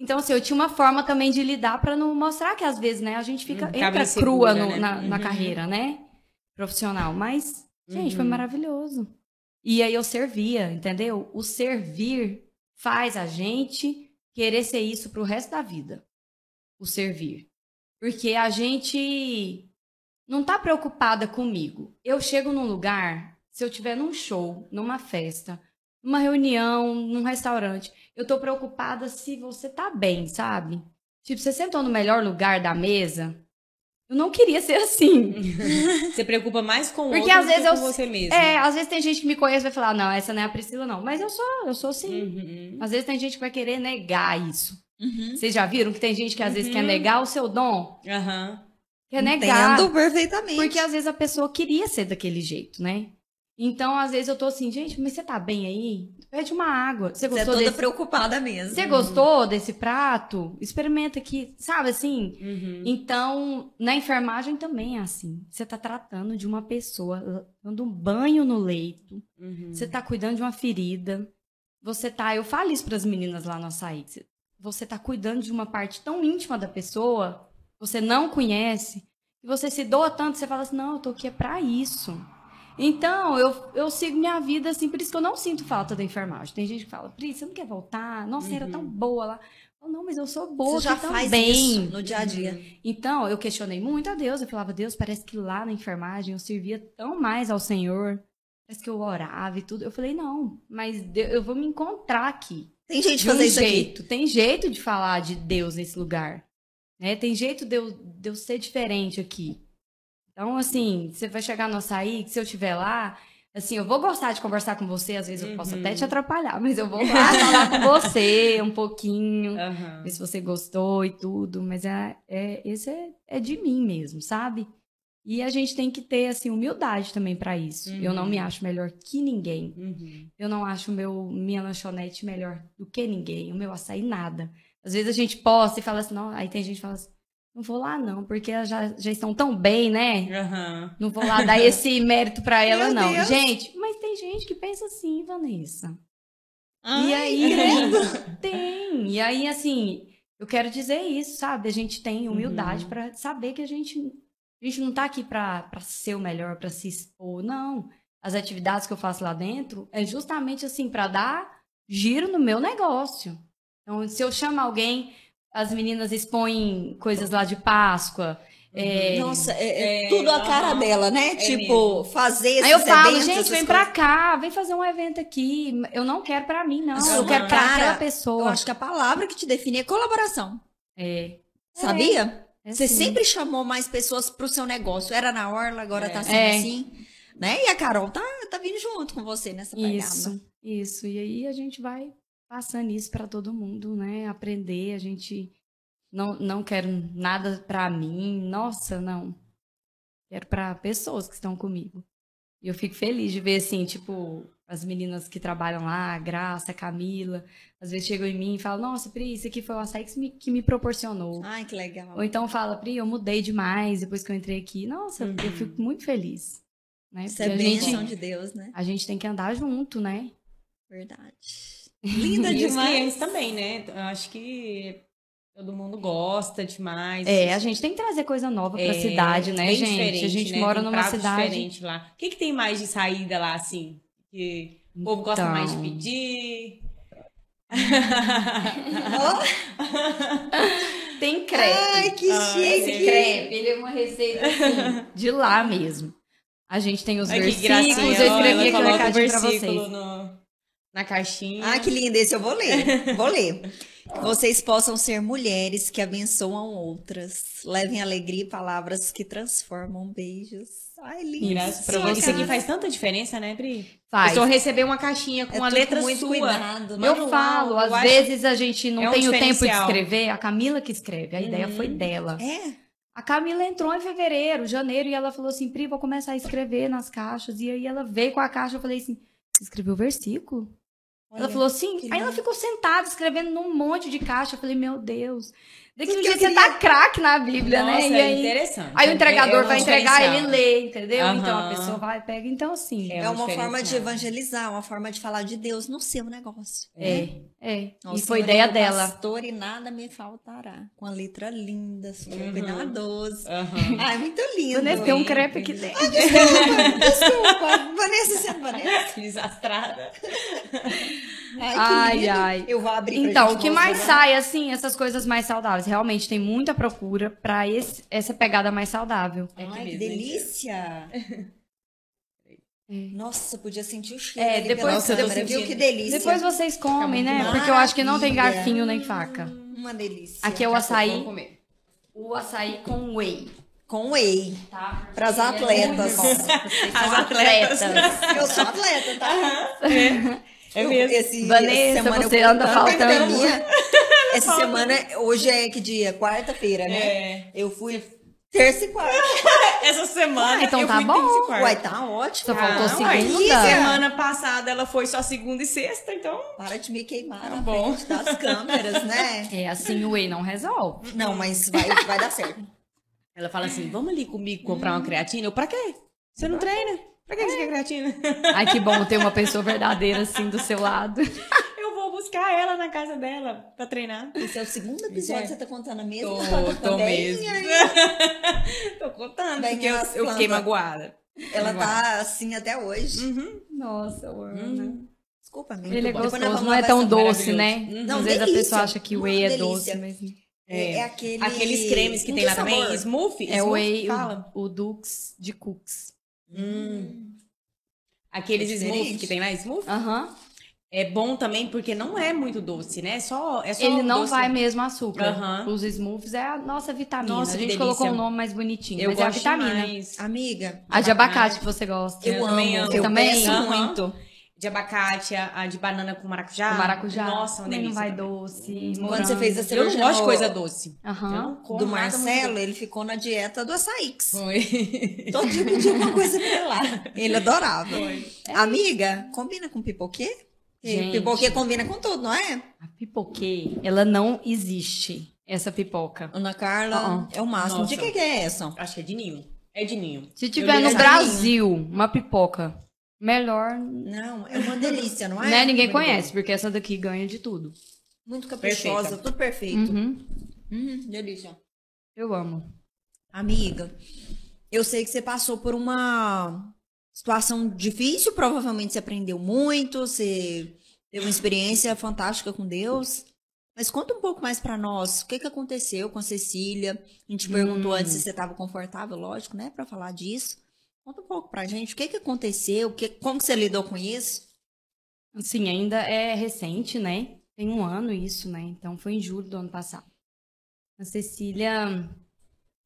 então assim, eu tinha uma forma também de lidar pra não mostrar que às vezes, né, a gente fica
Hum, acaba
entra
insegura,
crua no-
né?
na, na
Uhum.
carreira, né? Profissional, mas gente, foi
Uhum.
maravilhoso. E aí eu servia, entendeu? O servir faz a gente querer ser isso pro resto da vida. O servir. Porque a gente não tá preocupada comigo. Eu chego num lugar, se eu tiver num show, numa festa, numa reunião, num restaurante, eu tô preocupada se você tá bem, sabe? Tipo, você sentou no melhor lugar da mesa. Eu não queria ser assim.
Você preocupa mais com o
Porque
outro
às
do
vezes
que
eu-
com você mesmo.
É, às vezes tem gente que me conhece e vai falar, não, essa não é a Priscila, não. Mas eu sou, eu sou assim.
Uhum.
Às vezes tem gente que vai querer negar isso.
Uhum.
Vocês já viram que tem gente que às vezes
Uhum.
quer negar o seu dom?
Aham.
Quer negar.
Entendo perfeitamente.
Porque às vezes a pessoa queria ser daquele jeito, né? Então, às vezes eu tô assim, gente, mas você tá bem aí? Pede uma água. Você
Você é
gostou
toda
desse...
preocupada mesmo.
Você gostou desse prato? Experimenta aqui, sabe assim?
Uhum.
Então, na enfermagem também é assim. Você tá tratando de uma pessoa, dando um banho no leito,
Uhum.
você tá cuidando de uma ferida. Você tá, eu falo isso pras meninas lá no açaí, você tá cuidando de uma parte tão íntima da pessoa, você não conhece, e você se doa tanto, você fala assim, não, eu tô aqui é pra isso. Então, eu, eu sigo minha vida assim, por isso que eu não sinto falta da enfermagem. Tem gente que fala, Pri, você não quer voltar? Nossa, você era tão boa lá. Eu, não, mas eu sou boa
Você já
aqui
faz
também.
isso no dia a dia.
Então, eu questionei muito a Deus. Eu falava, Deus, parece que lá na enfermagem eu servia tão mais ao Senhor. Parece que eu orava e tudo. Eu falei, não, mas eu vou me encontrar aqui.
Tem gente
De um
fazer isso aqui.
jeito. Tem jeito de falar de Deus nesse lugar. Né? Tem jeito de eu, de eu ser diferente aqui. Então, assim, você vai chegar no açaí, que se eu estiver lá, assim, eu vou gostar de conversar com você, às vezes eu posso
Uhum.
até te atrapalhar, mas eu vou lá falar com você um pouquinho
Aham.
ver se você gostou e tudo, mas é, é esse é, é de mim mesmo, sabe? E a gente tem que ter assim humildade também pra isso. Eu não
Uhum.
me acho melhor que ninguém.
Uhum.
Eu não acho meu minha lanchonete melhor do que ninguém, o meu açaí nada. Às vezes a gente posta e fala assim, não, aí tem gente que fala assim, não vou lá não, porque elas já, já estão tão bem, né?
Aham.
Não vou lá dar esse mérito pra ela
Meu
não.
Deus.
Gente, mas tem gente que pensa assim, Vanessa.
Ai,
E aí, tem. E aí, assim, eu quero dizer isso, sabe? A gente tem humildade
Uhum.
pra saber que a gente, a gente não tá aqui pra ser o melhor, pra se expor, não. As atividades que eu faço lá dentro é justamente assim, pra dar giro no meu negócio. Então, se eu chamo alguém, as meninas expõem coisas lá de Páscoa. é,
Nossa, é, é
É,
tudo a cara dela, né?
É
tipo,
mesmo.
fazer esses
Aí eu falo,
eventos,
gente, vem
coisas.
pra cá, vem fazer um evento aqui. Eu não quero pra mim, não. Eu quero pra
Cara,
aquela
Eu
pessoa.
acho que a palavra que te define é colaboração.
É.
Sabia?
É
Você
sim.
sempre chamou mais pessoas pro seu negócio. Era na orla, agora
É.
tá sendo
É.
assim. Né? E a Carol tá, tá vindo junto com você nessa pegada.
Isso, isso. E aí a gente vai passando isso pra todo mundo, né? Aprender, a gente não, não quero nada pra mim. Nossa, não. Quero pra pessoas que estão comigo. E eu fico feliz de ver, assim, tipo, as meninas que trabalham lá, a Graça, a Camila, às vezes chegam em mim e falam, nossa, Pri, isso aqui foi o açaí que me, que me proporcionou.
Ai, que legal.
Ou então fala, Pri, eu mudei demais depois que eu entrei aqui. Nossa,
Uhum.
eu fico muito feliz. Né?
Isso
Porque
é
a gente,
bênção de Deus, né?
a gente tem que andar junto, né?
Verdade. Linda
E os
demais.
clientes também, né? Eu acho que todo mundo gosta demais.
É, a gente tem que trazer coisa nova pra
É,
cidade, né,
bem
gente?
diferente,
a gente
né?
mora
Tem
numa cidade.
diferente lá. O que, que tem mais de saída lá, assim? Que o povo gosta
Então.
mais de pedir?
Tem crepe.
Ai, que
Ah,
chique.
Esse crepe, ele é uma receita assim, de lá mesmo. A gente tem os
Ai, que
versículos,
gracinha.
eu escrevi aqui um
o
recadinho pra
versículo
vocês.
no- na caixinha.
Ah, que lindo. Esse eu vou ler. Vou ler. Que vocês possam ser mulheres que abençoam outras. Levem alegria e palavras que transformam. Beijos. Ai, lindo.
Graças pra você. Isso aqui faz tanta diferença, né, Pri?
Faz.
A pessoa receber uma caixinha com
É
uma
tudo
letra
com muito
sua.
cuidado?
Eu falo,
eu
às vezes a gente não
é um
tem o tempo de escrever, a Camila que escreve, a ideia
Uhum.
foi dela.
É.
A Camila entrou em fevereiro, janeiro, e ela falou assim: Pri, vou começar a escrever nas caixas. E aí ela veio com a caixa, eu falei assim: Você escreveu o versículo?
Olha,
ela falou assim. Aí ela ficou sentada escrevendo num monte de caixa. Eu falei: Meu Deus. Daqui um
que
dia você tá craque na Bíblia,
Nossa,
né? E
é
aí,
interessante.
aí o entregador
É um
vai entregar, ele lê, entendeu?
Aham.
Então a pessoa vai, pega. Então, assim.
É
É
um
uma forma de evangelizar, uma forma de falar de Deus no seu negócio.
É, é.
Ó,
e foi
é
ideia dela.
Pastor e nada me faltará. Com a letra linda, super
Uhum.
cuidadoso.
Aham.
Ai, muito lindo.
Vanessa, tem um crepe aqui dentro.
Desculpa, desculpa. Vanessa sendo Vanessa.
Desastrada.
Ai, que
Ai, ai.
Eu vou abrir
Então, o que mais sai, assim, essas coisas mais saudáveis. Realmente tem muita procura pra esse- essa pegada mais saudável.
É
Ai, que delícia.
É.
Nossa, podia sentir o cheiro.
É,
ali
depois-
pela
Nossa,
câmera, viu?
sentindo.
Que delícia.
Depois vocês comem, né?
muito
Porque eu acho que não tem
maravilha.
garfinho nem faca.
Uma delícia.
Aqui é o açaí.
vamos comer.
O açaí com whey,
Com whey.
tá?
Pras
Ele é
atletas.
As
são
atletas.
atletas.
Eu sou atleta, tá?
É
Eu-
mesmo.
Esse,
Vanessa,
essa semana
você
eu
anda faltando.
academia. Essa semana, hoje é que dia? Quarta-feira, né?
É.
Eu fui terça e quarta.
Essa semana
Ah, então
eu
tá
fui
bom.
terça e quarta.
Uai, tá ótimo.
Só faltou
Ah,
segunda.
e semana passada ela foi só segunda e sexta, então.
Para de me queimar
Tá
na
bom.
frente das câmeras, né?
É assim, o whey não resolve.
Não, mas vai, vai dar certo.
Ela fala assim: vamos ali comigo comprar uma creatina? Eu, pra quê? Você não treina? Pra que você quer creatina?
Ai, que bom ter uma pessoa verdadeira assim do seu lado.
Eu vou buscar ela na casa dela pra treinar.
Esse é o segundo episódio que você tá contando a mesma
Tô,
história
tô
também.
mesmo. tô contando, porque eu, eu fiquei magoada.
Ela tá assim até hoje.
Uhum.
Nossa, Ana.
Uhum.
Desculpa, amiga.
Ele é gostoso, não é tão doce, né?
Maravilhoso.
Não,
Às vezes a
delícia.
pessoa acha que o whey é
delícia.
doce, mas
É, é aquele...
Aqueles cremes que
Não
tem lá
sabor.
também, smoothie?
é o whey, o, o Dux de Cooks.
Hum. Aqueles
É diferente.
que tem lá, smoothie?
Aham.
É bom também porque não é muito doce, né? Só, é só
Ele não
doce.
vai mesmo açúcar.
Aham.
Os smoothies é a nossa vitamina.
Nossa,
a gente
delícia.
colocou um nome mais bonitinho,
Eu
mas é a
gosto
vitamina.
demais.
Amiga,
A de abacate que você gosta.
eu,
Eu
amo.
também amo.
Eu
Também?
peço
Aham.
muito.
De abacate, a, de banana com maracujá.
O maracujá.
Nossa, uma delícia.
não vai doce.
Quando você fez a
Eu não gosto de coisa doce. Não como
do Marcelo, ele ficou na dieta do açaíx.
Foi.
Todo dia pedia uma coisa pra ele lá. Ele adorava. Amiga, combina com pipoquê?
Gente.
Pipoquê combina com tudo, não é?
A pipoquê, ela não existe, essa pipoca.
Ana Carla, é o máximo.
Nossa.
De que que é essa?
Acho que é de ninho. É de ninho.
Se tiver no Brasil uma pipoca, melhor.
Não, é uma delícia, não é?
né? Ninguém
Muito
conhece, porque essa daqui ganha de tudo.
Muito caprichosa,
Perfeita.
tudo perfeito.
Uhum.
Hum, delícia.
Eu amo.
Amiga, eu sei que você passou por uma situação difícil, provavelmente você aprendeu muito, você teve uma experiência fantástica com Deus. Mas conta um pouco mais pra nós, o que que aconteceu com a Cecília? A gente perguntou
Hum.
antes se você estava confortável, lógico, né, Pra falar disso. Conta um pouco pra gente, o que que aconteceu, que, como que você lidou com isso?
Assim, ainda é recente, né? Tem um ano isso, né? Então foi em julho do ano passado. A Cecília,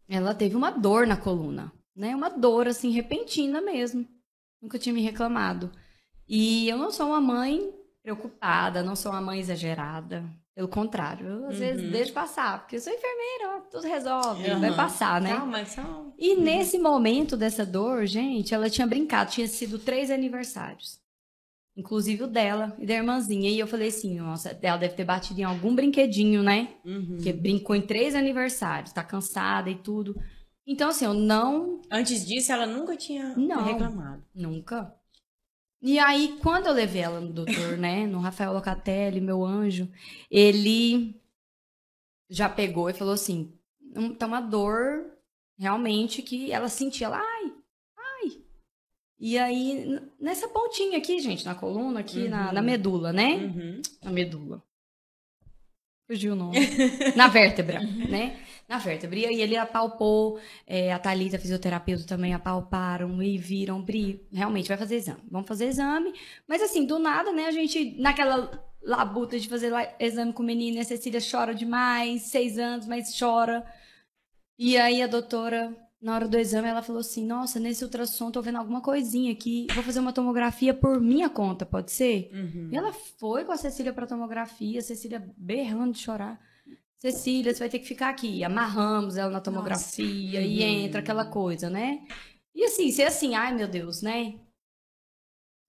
ela teve uma dor na coluna, né? Uma dor, assim, repentina mesmo. Nunca tinha me reclamado. E eu não sou uma mãe preocupada, não sou uma mãe exagerada. Pelo contrário, eu às vezes
Uhum.
deixo passar, porque eu sou enfermeira, ó, tudo resolve, vai
Aham.
passar, né?
Calma, só...
E nesse momento dessa dor, gente, ela tinha brincado, tinha sido três aniversários. Inclusive o dela e da irmãzinha. E eu falei assim, nossa, ela deve ter batido em algum brinquedinho, né?
Uhum.
Porque brincou em três aniversários, tá cansada e tudo. Então, assim, eu não,
Antes disso, ela nunca tinha
Não.
reclamado.
nunca. E aí, quando eu levei ela no doutor, né, no Rafael Locatelli, meu anjo, ele já pegou e falou assim, "Hum, tá uma dor realmente que ela sentia lá, ai, ai. E aí, nessa pontinha aqui, gente, na coluna, aqui na,
Uhum.
na medula, né?
Uhum.
Na medula. Fugiu o nome. na vértebra, né? Na vértebra. E ele apalpou, é, a Thalita, fisioterapeuta, também apalparam e viram, Bri, realmente vai fazer exame. Vamos fazer exame. Mas assim, do nada, né? A gente, naquela labuta de fazer exame com o menino, a Cecília chora demais, seis anos, mas chora. E aí a doutora, na hora do exame, ela falou assim: Nossa, nesse ultrassom tô vendo alguma coisinha aqui. Vou fazer uma tomografia por minha conta, pode ser?
Uhum.
E ela foi com a Cecília pra tomografia, a Cecília berrando de chorar. Cecília, você vai ter que ficar aqui. Amarramos ela na tomografia e
Uhum.
entra aquela coisa, né? E assim, ser assim, ai meu Deus, né?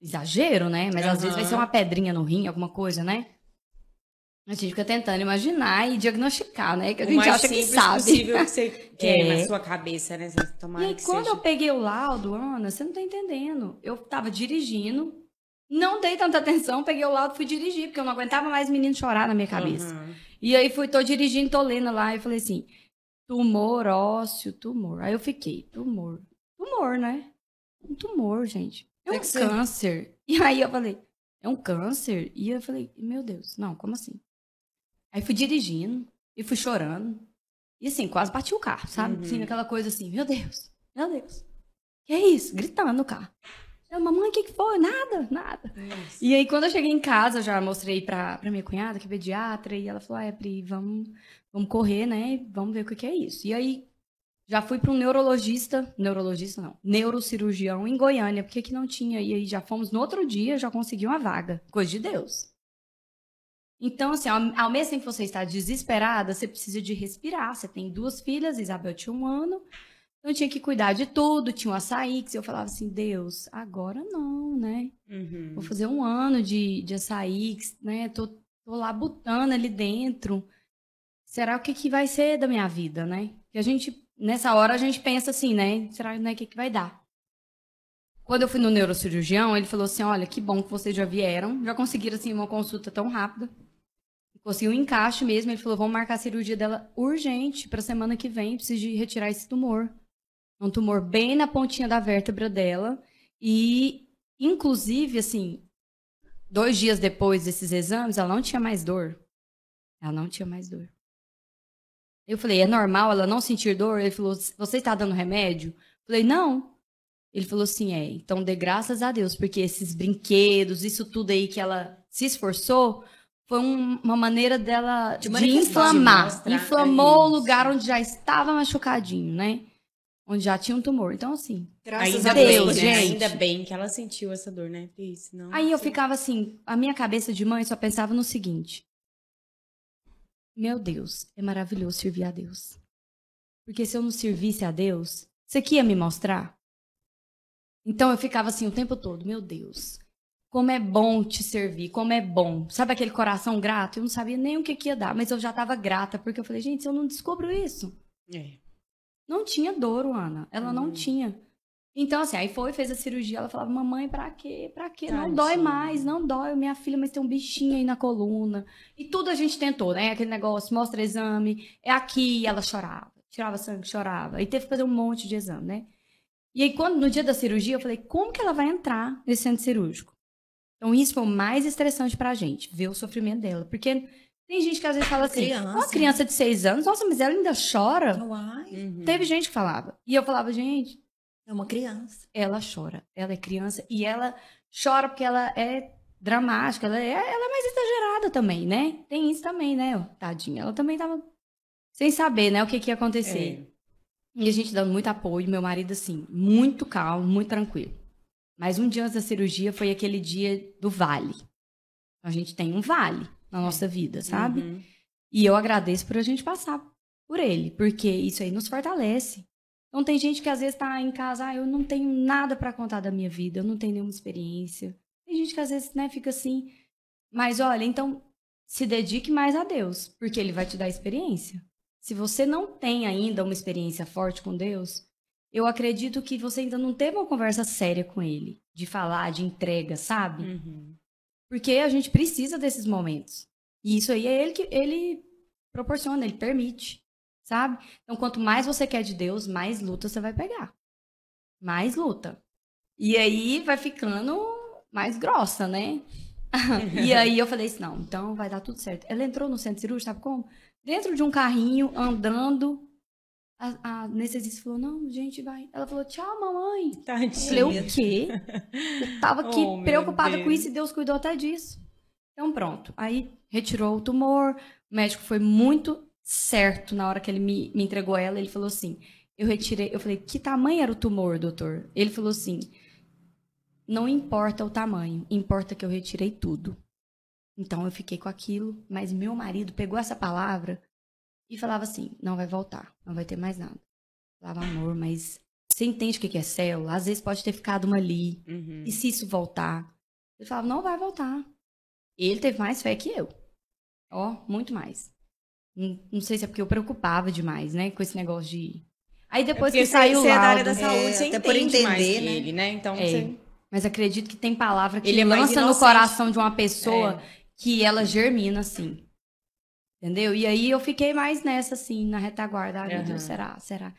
Exagero, né? Mas às vezes vai ser uma pedrinha no rim, alguma coisa, né? A gente fica tentando imaginar e diagnosticar, né? Que a
o
gente
mais
acha que sabe.
possível que você quer
É.
na sua cabeça, né? Você
E
Tomara
aí, quando
seja.
eu peguei o laudo, Ana, você não tá entendendo. Eu tava dirigindo, não dei tanta atenção, peguei o laudo e fui dirigir, porque eu não aguentava mais menino chorar na minha cabeça.
Uhum.
E aí fui, tô dirigindo, tô lendo lá e falei assim: tumor ósseo, tumor. Aí eu fiquei, tumor. Tumor, né? Um tumor, gente. É um
É
câncer. E aí eu falei, é um câncer. E eu falei, meu Deus, não, como assim? Aí fui dirigindo e fui chorando. E assim, quase bati o carro, sabe?
Uhum.
Assim, aquela coisa assim, meu Deus, meu Deus. Que é isso? Gritando no carro. Eu, mamãe, o que, que foi? Nada, nada.
Nossa.
E aí, quando eu cheguei em casa, eu já mostrei pra, pra minha cunhada, que é pediatra, e ela falou, ah, é, Pri, vamos, vamos correr, né? Vamos ver o que, que é isso. E aí, já fui para um neurologista, neurologista não, neurocirurgião em Goiânia, porque aqui não tinha. E aí já fomos no outro dia, já consegui uma vaga. Coisa de Deus. Então, assim, ao, ao mesmo tempo que você está desesperada, você precisa de respirar. Você tem duas filhas, Isabel tinha um ano. Então, eu tinha que cuidar de tudo, tinha um açaí, que eu falava assim, Deus, agora não, né?
Uhum.
Vou fazer um ano de, de açaí, né? Tô, tô lá botando ali dentro. Será o que, que vai ser da minha vida, né? Que a gente, nessa hora, a gente pensa assim, né? Será né, o que, que vai dar? Quando eu fui no neurocirurgião, ele falou assim: olha, que bom que vocês já vieram, já conseguiram assim, uma consulta tão rápida. Conseguiu um encaixe mesmo. Ele falou: vamos marcar a cirurgia dela urgente para semana que vem. Preciso de retirar esse tumor. Um tumor bem na pontinha da vértebra dela. E, inclusive, assim, dois dias depois desses exames, ela não tinha mais dor. Ela não tinha mais dor. Eu falei, é normal ela não sentir dor? Ele falou, você está dando remédio? Eu falei, não. Ele falou assim, é, então dê graças a Deus, porque esses brinquedos, isso tudo aí que ela se esforçou, foi um- uma maneira dela
De
de, inflamar.
De
Inflamou o
é
lugar
isso.
onde já estava machucadinho, né? Onde já tinha um tumor. Então, assim,
Graças
Ainda
a
bem,
Deus,
bem, né?
gente.
Ainda bem que ela sentiu essa dor, né? Porque senão...
Aí eu ficava assim, a minha cabeça de mãe só pensava no seguinte: Meu Deus, é maravilhoso servir a Deus. Porque se eu não servisse a Deus, você que ia me mostrar? Então eu ficava assim o tempo todo, meu Deus, como é bom te servir, como é bom. Sabe aquele coração grato? Eu não sabia nem o que, que ia dar, mas eu já estava grata, porque eu falei, gente, se eu não descubro isso,
É.
não tinha dor, Ana. Ela não
Uhum.
tinha. Então, assim, aí foi, fez a cirurgia. Ela falava, mamãe, pra quê? Pra quê? Não dói
Tadinha.
mais, não dói. Minha filha, mas tem um bichinho aí na coluna. E tudo a gente tentou, né? Aquele negócio, mostra exame, é aqui. Ela chorava, tirava sangue, chorava. E teve que fazer um monte de exame, né? E aí, quando, no dia da cirurgia, eu falei, como que ela vai entrar nesse centro cirúrgico? Então, isso foi o mais estressante pra gente, ver o sofrimento dela. Porque tem gente que às vezes fala assim,
Criança.
uma criança de seis anos, nossa, mas ela ainda chora.
Uai,
Uhum.
Teve gente que falava. E eu falava, gente,
é uma criança.
ela chora. Ela é criança e ela chora porque ela é dramática, ela é, ela é mais exagerada também, né? Tem isso também, né? Tadinha. Ela também tava sem saber, né, o que, que ia acontecer.
É.
E a gente dando muito apoio, meu marido, assim, muito calmo, muito tranquilo. Mas um dia antes da cirurgia foi aquele dia do vale. A gente tem um vale na nossa vida, sabe?
Uhum.
E eu agradeço por a gente passar por ele, porque isso aí nos fortalece. Então tem gente que às vezes tá em casa, ah, eu não tenho nada pra contar da minha vida, eu não tenho nenhuma experiência. Tem gente que às vezes, né, fica assim. Mas olha, então se dedique mais a Deus, porque ele vai te dar experiência. Se você não tem ainda uma experiência forte com Deus, eu acredito que você ainda não teve uma conversa séria com ele, de falar, de entrega, sabe?
Uhum.
Porque a gente precisa desses momentos. E isso aí é ele que ele proporciona, ele permite, sabe? Então, quanto mais você quer de Deus, mais luta você vai pegar. Mais luta. E aí vai ficando mais grossa, né? e aí eu falei assim, não, então vai dar tudo certo. Ela entrou no centro cirúrgico, sabe como? Dentro de um carrinho, andando. A, a anestesista falou, não, gente, vai. Ela falou, tchau, mamãe. Eu falei,
Tadinha.
o quê? Eu tava aqui
Oh,
preocupada com isso e Deus cuidou até disso. Então, pronto. Aí retirou o tumor. O médico foi muito certo na hora que ele me, me entregou ela. Ele falou assim: eu retirei. Eu falei, que tamanho era o tumor, doutor? Ele falou assim: não importa o tamanho, importa que eu retirei tudo. Então eu fiquei com aquilo, mas meu marido pegou essa palavra e falava assim: não vai voltar, não vai ter mais nada. Falava, amor, mas você entende o que é célula? Às vezes pode ter ficado uma ali.
Uhum.
E se isso voltar? Ele falava, não vai voltar. Ele teve mais fé que eu. Ó, muito mais. Não, não sei se é porque eu preocupava demais, né? Com esse negócio de. Aí depois
É
que saiu
você
o
é da área da saúde,
É,
você
até por entender,
que
né?
ele, né? Então
É.
você...
Mas acredito que tem palavra que
Ele é
lança no coração de uma pessoa
É.
que ela germina, assim. Entendeu? E aí eu fiquei mais nessa, assim, na retaguarda. Ah, meu
Aham.
Deus, será? Será?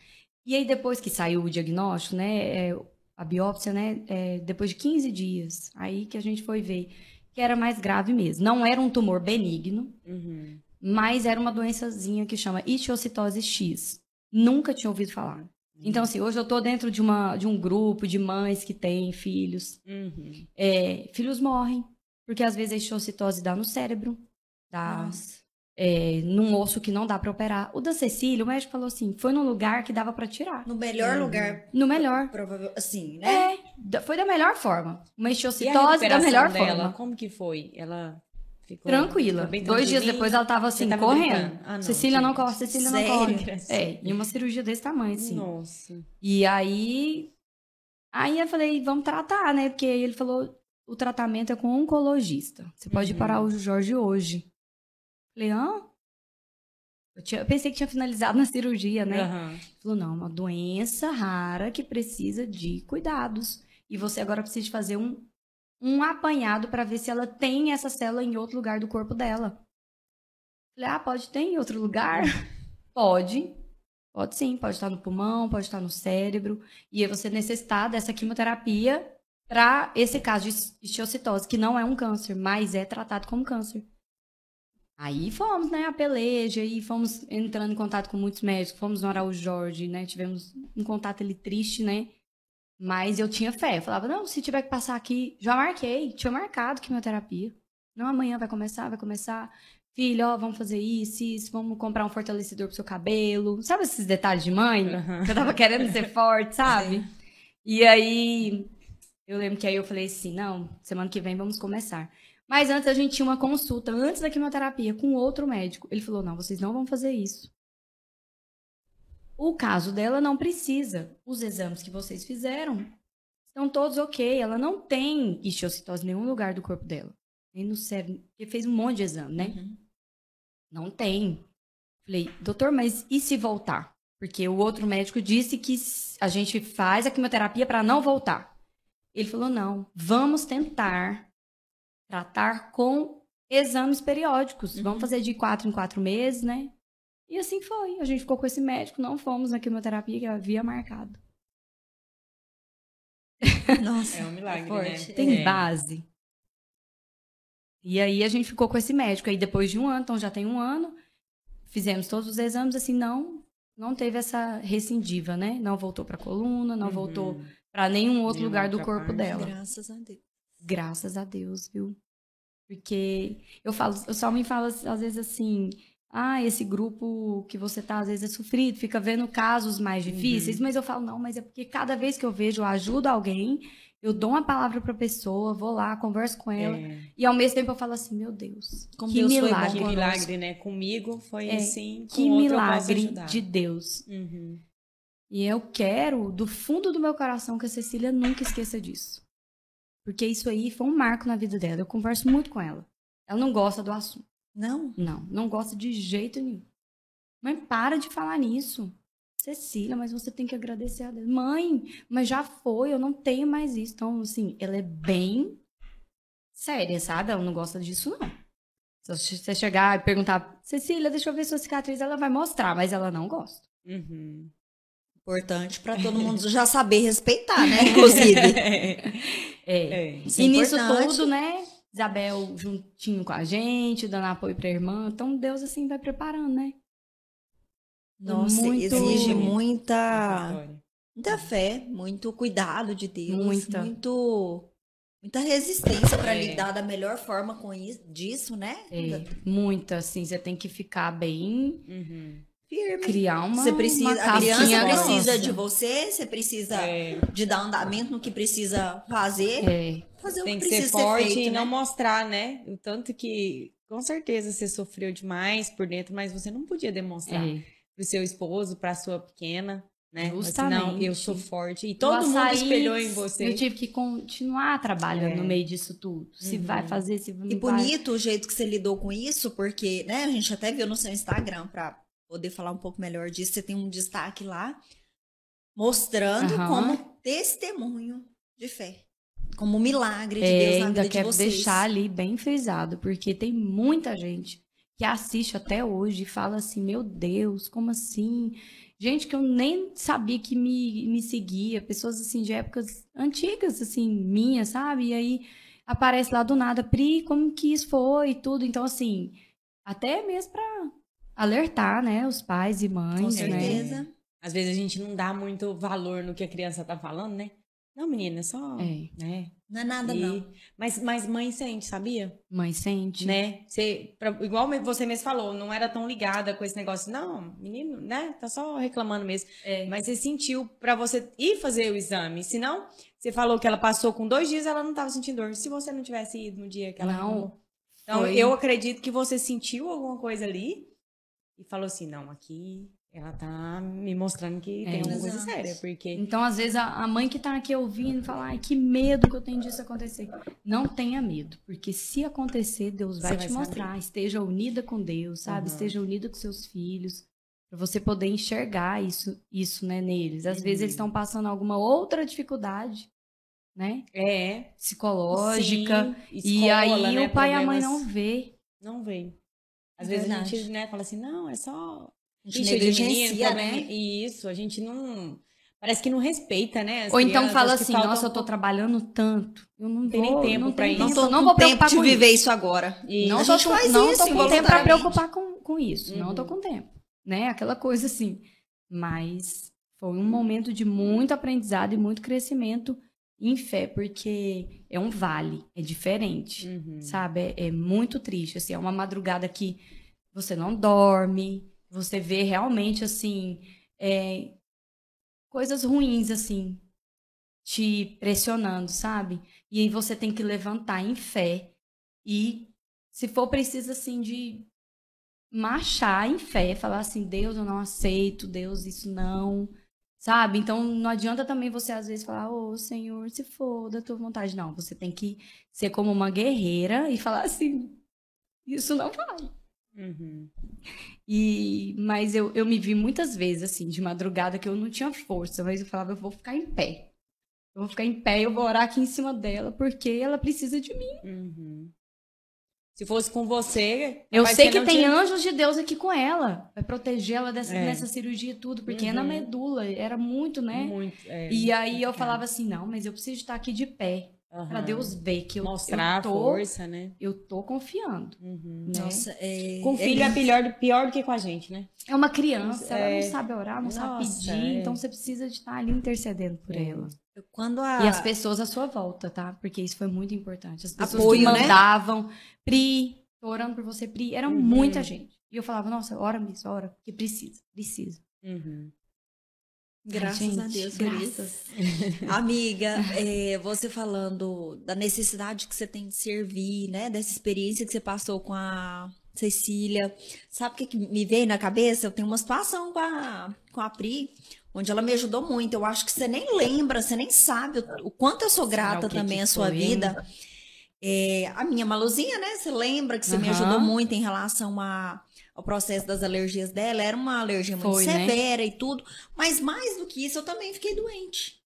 E aí depois que saiu o diagnóstico, né? é, a biópsia, né? é, depois de 15 dias, aí que a gente foi ver que era mais grave mesmo. Não era um tumor benigno,
Uhum.
mas era uma doençazinha que chama etiocitose X. Nunca tinha ouvido falar. Então, assim, hoje eu tô dentro de, uma, de um grupo de mães que têm filhos.
Uhum.
É, filhos morrem, porque às vezes a etiocitose dá no cérebro, dá
Nossa.
É, num osso que não dá pra operar. O da Cecília, o médico falou assim, foi num lugar que dava pra tirar.
No melhor
Uhum.
lugar,
No melhor.
provável, assim, né?
É, foi da melhor forma. Uma
E a
etiocitose da melhor
dela,
forma.
como que foi? Ela ficou
Tranquila. Dois dias depois ela tava assim,
tava
correndo.
Ah, não,
Cecília não
gente.
corre, Cecília não
Sério?
corre. É, e uma cirurgia desse tamanho, assim.
Nossa.
E aí. Aí eu falei, vamos tratar, né? Porque ele falou, o tratamento é com um oncologista. Você pode
Uhum.
parar o Jorge hoje. Hã? Eu, tinha- eu pensei que tinha finalizado na cirurgia, né?
Aham.
Ele falou, não, uma doença rara que precisa de cuidados. E você agora precisa de fazer um, um apanhado para ver se ela tem essa célula em outro lugar do corpo dela. Falei, ah, pode ter em outro lugar? pode. Pode sim, pode estar no pulmão, pode estar no cérebro. E aí você necessitar dessa quimioterapia para esse caso de estiocitose, que não é um câncer, mas é tratado como câncer. Aí fomos, né, a peleja, e fomos entrando em contato com muitos médicos, fomos no Araújo Jorge, né, tivemos um contato ali triste, né, mas eu tinha fé, eu falava, não, se tiver que passar aqui, já marquei, tinha marcado quimioterapia. Não, amanhã vai começar, vai começar. Filho, ó, vamos fazer isso, isso, vamos comprar um fortalecedor pro seu cabelo. Sabe esses detalhes de mãe?
Aham.
Que eu tava querendo ser forte, sabe? E aí, eu lembro que aí eu falei assim, não, semana que vem vamos começar. Mas antes a gente tinha uma consulta, antes da quimioterapia, com outro médico. Ele falou, não, vocês não vão fazer isso. O caso dela não precisa. Os exames que vocês fizeram estão todos ok. Ela não tem estiocitose em nenhum lugar do corpo dela. Nem no cérebro. Porque fez um monte de exame, né?
Uhum.
Não tem. Falei, doutor, mas e se voltar? Porque o outro médico disse que a gente faz a quimioterapia para não voltar. Ele falou, não, vamos tentar tratar com exames periódicos.
Uhum.
Vamos fazer de quatro em quatro meses, né? E assim foi. A gente ficou com esse médico, não fomos na quimioterapia que havia marcado.
Nossa.
É um milagre,
forte.
né?
Tem
É.
base. E aí a gente ficou com esse médico. Aí depois de um ano, então já tem um ano, fizemos todos os exames, assim, não, não teve essa recidiva, né? Não voltou pra coluna, não
Uhum.
voltou pra nenhum outro
Nenhuma
lugar do corpo
parte.
dela.
Graças a Deus.
Graças a Deus, viu? Porque eu falo, eu só me falo às vezes assim, ah, esse grupo que você tá às vezes é sofrido, fica vendo casos mais
Uhum.
difíceis, mas eu falo, não, mas é porque cada vez que eu vejo, eu ajudo alguém, eu dou uma palavra pra pessoa, vou lá, converso com ela,
É.
e ao mesmo tempo eu falo assim, meu Deus,
Como
que
Deus foi bom
milagre.
Que
conosco.
milagre, né? Comigo foi
É,
assim,
Que milagre de Deus.
Uhum.
E eu quero, do fundo do meu coração, que a Cecília nunca esqueça disso. Porque isso aí foi um marco na vida dela. Eu converso muito com ela. Ela não gosta do assunto.
Não?
Não, não gosta de jeito nenhum. Mãe, para de falar nisso. Cecília, mas você tem que agradecer a Deus. Mãe, mas já foi, eu não tenho mais isso. Então, assim, ela é bem séria, sabe? Ela não gosta disso, não. Se você chegar e perguntar, Cecília, deixa eu ver sua cicatriz, ela vai mostrar, mas ela não gosta.
Uhum.
Importante pra todo mundo já saber respeitar, né? Inclusive.
É.
É.
Isso é
e nisso tudo, né? Isabel juntinho com a gente, dando apoio pra irmã. Então Deus, assim, vai preparando, né?
Nossa,
Muito-
exige muita, muita fé, muito cuidado de Deus,
Muita.
muito muita resistência pra
É.
lidar da melhor forma com isso, disso, né?
É, muita, assim, você tem que ficar bem,
Uhum.
Firme.
criar uma.
Você precisa,
uma
a criança precisa de você, você precisa
É,
de dar andamento no que precisa fazer,
É,
fazer o
tem
que
que ser forte
ser feito,
e não
né?
mostrar, né? O tanto que, com certeza, você sofreu demais por dentro, mas você não podia demonstrar
é.
pro seu esposo, pra sua pequena, né?
Justamente.
Assim, não, eu sou forte. E
O
todo mundo espelhou em você.
Eu tive que continuar trabalhando
É.
no meio disso tudo. Se
Uhum.
vai fazer, se não
E
vai.
bonito o jeito que você lidou com isso, porque, né, a gente até viu no seu Instagram pra poder falar um pouco melhor disso, você tem um destaque lá mostrando
Aham.
como testemunho de fé, como milagre de
É,
Deus na
ainda
vida de
quero
vocês.
deixar ali bem frisado, porque tem muita gente que assiste até hoje e fala assim: Meu Deus, como assim? Gente que eu nem sabia que me, me seguia, pessoas assim de épocas antigas, assim, minhas, sabe? E aí aparece lá do nada, Pri, como que isso foi e tudo. Então, assim, até mesmo pra alertar, né, os pais e mães,
Com
né?
certeza.
Às vezes a gente não dá muito valor no que a criança tá falando, né? Não, menina, é só.
É,
né?
Não é nada,
E-
não.
Mas, mas mãe sente, sabia?
mãe sente.
Né? Você, pra- igual você mesmo falou, não era tão ligada com esse negócio. Não, menino, né? Tá só reclamando mesmo.
É.
Mas você sentiu pra você ir fazer o exame. Senão, você falou que ela passou com dois dias ela não tava sentindo dor. Se você não tivesse ido no dia que ela
Não,
reclamou. Então,
foi.
eu acredito que você sentiu alguma coisa ali e falou assim: não, aqui ela tá me mostrando que
É.
tem alguma coisa séria. Porque.
Então, às vezes, a, a mãe que tá aqui ouvindo fala, ai, que medo que eu tenho disso acontecer. Não tenha medo, porque se acontecer, Deus vai te mostrar. Esteja unida com Deus, sabe?
Uhum.
Esteja unida com seus filhos, pra você poder enxergar isso, isso né, neles. Às vezes,
Uhum.
eles estão passando alguma outra dificuldade, né?
É.
Psicológica.
sim,
e
escola,
aí,
né,
o pai e a mãe não vê.
Não veio. Às
É
vezes a
verdade.
gente, né, fala assim, não, é só
A
de menino,
negligencia, né?
Isso, a gente não. Parece que não respeita, né? as
Ou então fala assim,
falta
nossa, eu tô trabalhando tanto. Eu não
Tem nem tempo
não
pra
tenho
isso.
Não tô
não vou
tempo
preocupar com
viver
isso.
agora.
E-
Não
A
tô,
gente
com,
faz
não
isso
tô com tempo pra preocupar com, com isso. Não tô
Uhum.
com tempo. Né? Aquela coisa assim. Mas foi um momento de muito aprendizado e muito crescimento em fé, porque é um vale, é diferente.
Uhum.
Sabe? É, é muito triste. Assim, é uma madrugada que você não dorme, você vê realmente assim. é, coisas ruins, assim, te pressionando, sabe? E aí você tem que levantar em fé e, se for preciso, assim, de marchar em fé, falar assim, Deus, eu não aceito, Deus, isso não, sabe? Então, não adianta também você, às vezes, falar, ô, Senhor, se for da tua vontade. Não, você tem que ser como uma guerreira e falar assim, isso não vai.
Uhum.
E, mas eu, eu me vi muitas vezes, assim, de madrugada, que eu não tinha força, mas eu falava, eu vou ficar em pé. Eu vou ficar em pé, eu vou orar aqui em cima dela, porque ela precisa de mim.
Uhum. Se fosse com você.
Eu sei que tem anjos de Deus aqui com ela, vai proteger ela dessa,
É.
nessa cirurgia e tudo, porque é na
Uhum.
medula, era muito, né?
Muito. é,
E aí eu falava assim, não, mas eu preciso estar aqui de pé,
Aham.
pra Deus ver que eu,
Mostrar
eu tô,
força, né?
eu tô confiando,
Uhum.
né?
Nossa, é...
Com filho é,
é
pior, pior do que com a gente, né?
É uma criança, ela
É.
não sabe orar, não sabe
Nossa,
pedir,
é.
então você precisa de estar ali intercedendo por
É.
ela.
Quando a...
E as pessoas à sua volta, tá? Porque isso foi muito importante. As pessoas
Apoio,
que
né?
mandavam, Pri, tô orando por você, Pri, era
Uhum.
muita gente. E eu falava, nossa, ora mesmo, ora, porque precisa, precisa.
Uhum.
Graças
gente,
a Deus
graças.
Amiga, é, você falando da necessidade que você tem de servir, né? Dessa experiência que você passou com a Cecília. Sabe o que, que me veio na cabeça? Eu tenho uma situação com a, com a Pri, onde ela me ajudou muito. Eu acho que você nem lembra, você nem sabe o, o quanto eu sou grata também à sua vida. É, a minha Maluzinha, né? Você lembra que você me
Aham.
ajudou muito em relação a- ao processo das alergias dela? Era uma alergia muito
Foi, né?
severa e tudo. Mas mais do que isso, eu também fiquei doente.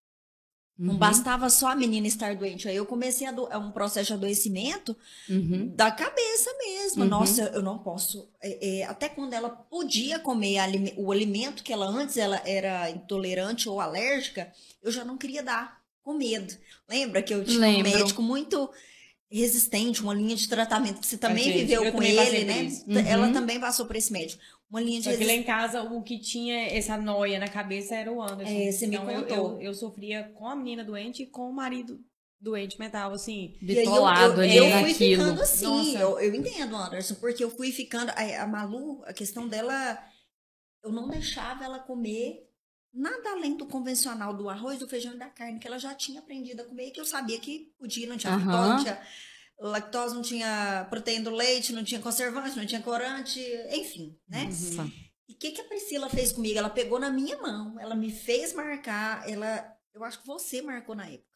Não
Uhum,
bastava só a menina estar doente. Aí eu comecei a do- a um processo de adoecimento
uhum.
da cabeça mesmo.
Uhum.
Nossa, eu não posso. é, é, até quando ela podia comer alime- o alimento que ela antes ela era intolerante ou alérgica, eu já não queria dar, com medo. Lembra que eu tinha
Lembro.
um médico muito resistente, uma linha de tratamento que você também
gente,
viveu
eu
com
também
ele, né?
Uhum.
Ela também passou por esse médico. Uma linha de
Só que lá
resistência.
em casa, o que tinha essa noia na cabeça era o Anderson.
É, você me
Então, eu-
contou.
Eu, eu sofria com a menina doente e com o marido doente mental, assim.
E aí eu,
Bitolado
eu,
ali
eu fui
naquilo.
ficando assim,
Nossa.
eu, eu entendo, Anderson, porque eu fui ficando. A, a Malu, a questão dela, eu não deixava ela comer nada além do convencional do arroz, do feijão e da carne, que ela já tinha aprendido a comer, que eu sabia que podia, não tinha
Aham.
lactose, não tinha lactose, não tinha proteína do leite, não tinha conservante, não tinha corante, enfim, né? E o que, que a Priscila fez comigo? Ela pegou na minha mão, ela me fez marcar, ela. Eu acho que você marcou na época.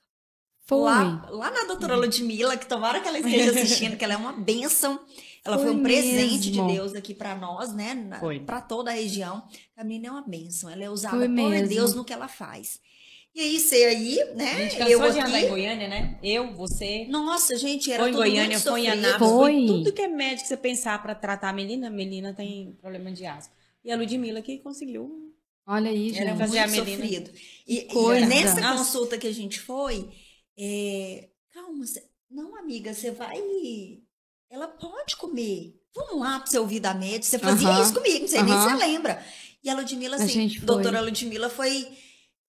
Foi.
Lá, lá na doutora Ludmilla, que tomara que ela esteja assistindo, que ela é uma bênção. Ela foi,
Foi
um presente de
mesmo.
Deus aqui pra nós, né? Pra toda a região. A menina é uma bênção. Ela é usada
Foi
por
mesmo.
Deus no que ela faz. E aí, você aí,
A
né?
gente
Eu
de andar em
aqui.
Goiânia, né? Eu, você.
Nossa, gente, era
Foi em
tudo
Goiânia, foi em. Anápolis,
Foi.
foi tudo que é médico você pensar pra tratar a menina. A menina tem problema de asma. E a Ludmilla que conseguiu.
Olha aí,
Era
gente.
fazer a
muito
menina.
sofrido. E, e nessa
Nossa.
consulta que a gente foi, é, calma, cê- Não, amiga, você vai. Ela pode comer. Vamos lá pra você ouvir da médica. Você fazia
Aham.
isso comigo, não sei nem se você lembra. E a Ludmilla,
A
assim,
foi.
doutora Ludmilla foi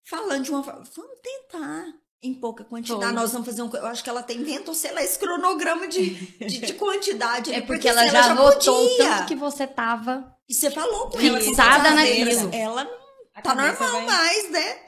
falando de uma forma. Vamos tentar. Em pouca quantidade,
Foi.
nós vamos fazer um. Eu acho que ela tem inventou, sei lá, esse cronograma de, de, de quantidade.
É
ali,
porque
assim,
ela já notou o
podia.
tanto que você tava.
E você falou com ela.
Fixada naquilo.
Ela não
A
tá normal
vai-
mais, né?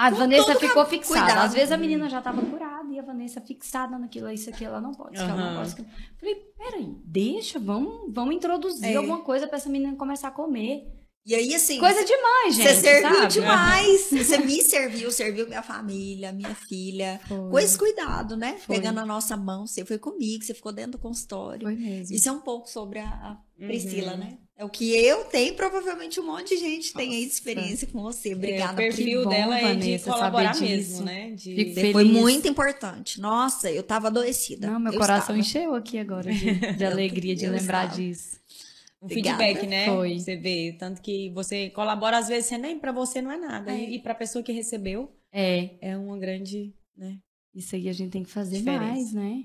A
Com
Vanessa ficou fixada.
cuidado.
Às vezes a menina já tava curada e a Vanessa fixada naquilo, isso aqui ela não pode, aqui ela não pode. Falei, peraí, deixa, vamos, vamos introduzir
É.
alguma coisa pra essa menina começar a comer.
E aí, assim.
Coisa demais, gente.
Você serviu
sabe?
demais. Você me serviu, serviu minha família, minha filha.
Foi,
Com esse cuidado, né?
Foi.
Pegando a nossa mão. Você foi comigo, você ficou dentro do consultório.
foi mesmo.
Isso é um pouco sobre a, a Priscila,
Uhum.
né? É o que eu tenho, provavelmente um monte de gente tem aí de experiência com você.
É,
Obrigada,
o
Pri.
perfil
bom,
dela é de
Vanessa,
colaborar mesmo, né? De...
Foi
feliz.
muito importante. Nossa, eu tava adoecida.
Não, meu
Eu
coração
estava.
encheu aqui agora de, de alegria de lembrar
estava.
disso.
um
Obrigada.
feedback, né?
Foi.
Você vê, tanto que você colabora, às vezes, você nem pra você não é nada.
É.
E, e pra pessoa que recebeu,
É,
é uma grande, né?
isso aí a gente tem que fazer
Diferença.
mais, né?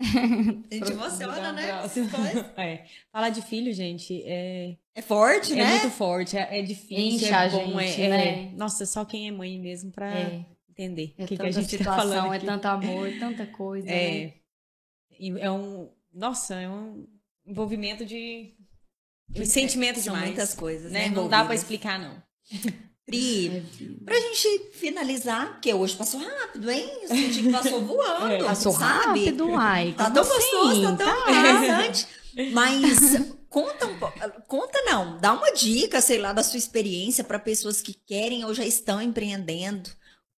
A gente emociona, né?
É. Falar de filho, gente, é,
É forte,
é
né?
muito forte, é, é difícil,
Enche
é bom,
gente,
é,
né?
é- Nossa, só quem é mãe mesmo pra
É,
entender
é
o que, que a gente tá
situação,
falando
é
aqui.
tanto amor, tanta coisa. né?
É, e é um, nossa, é um envolvimento de um sentimento demais,
muitas coisas,
né?
né?
Não dá pra explicar não.
Pri, pra gente finalizar, porque hoje passou rápido, hein? Eu senti que passou voando,
É.
Passou
sabe?
rápido, ai.
Tá tão
assim?
gostoso, tá tão interessante. Mas conta um pouco, conta não, dá uma dica, sei lá, da sua experiência para pessoas que querem ou já estão empreendendo.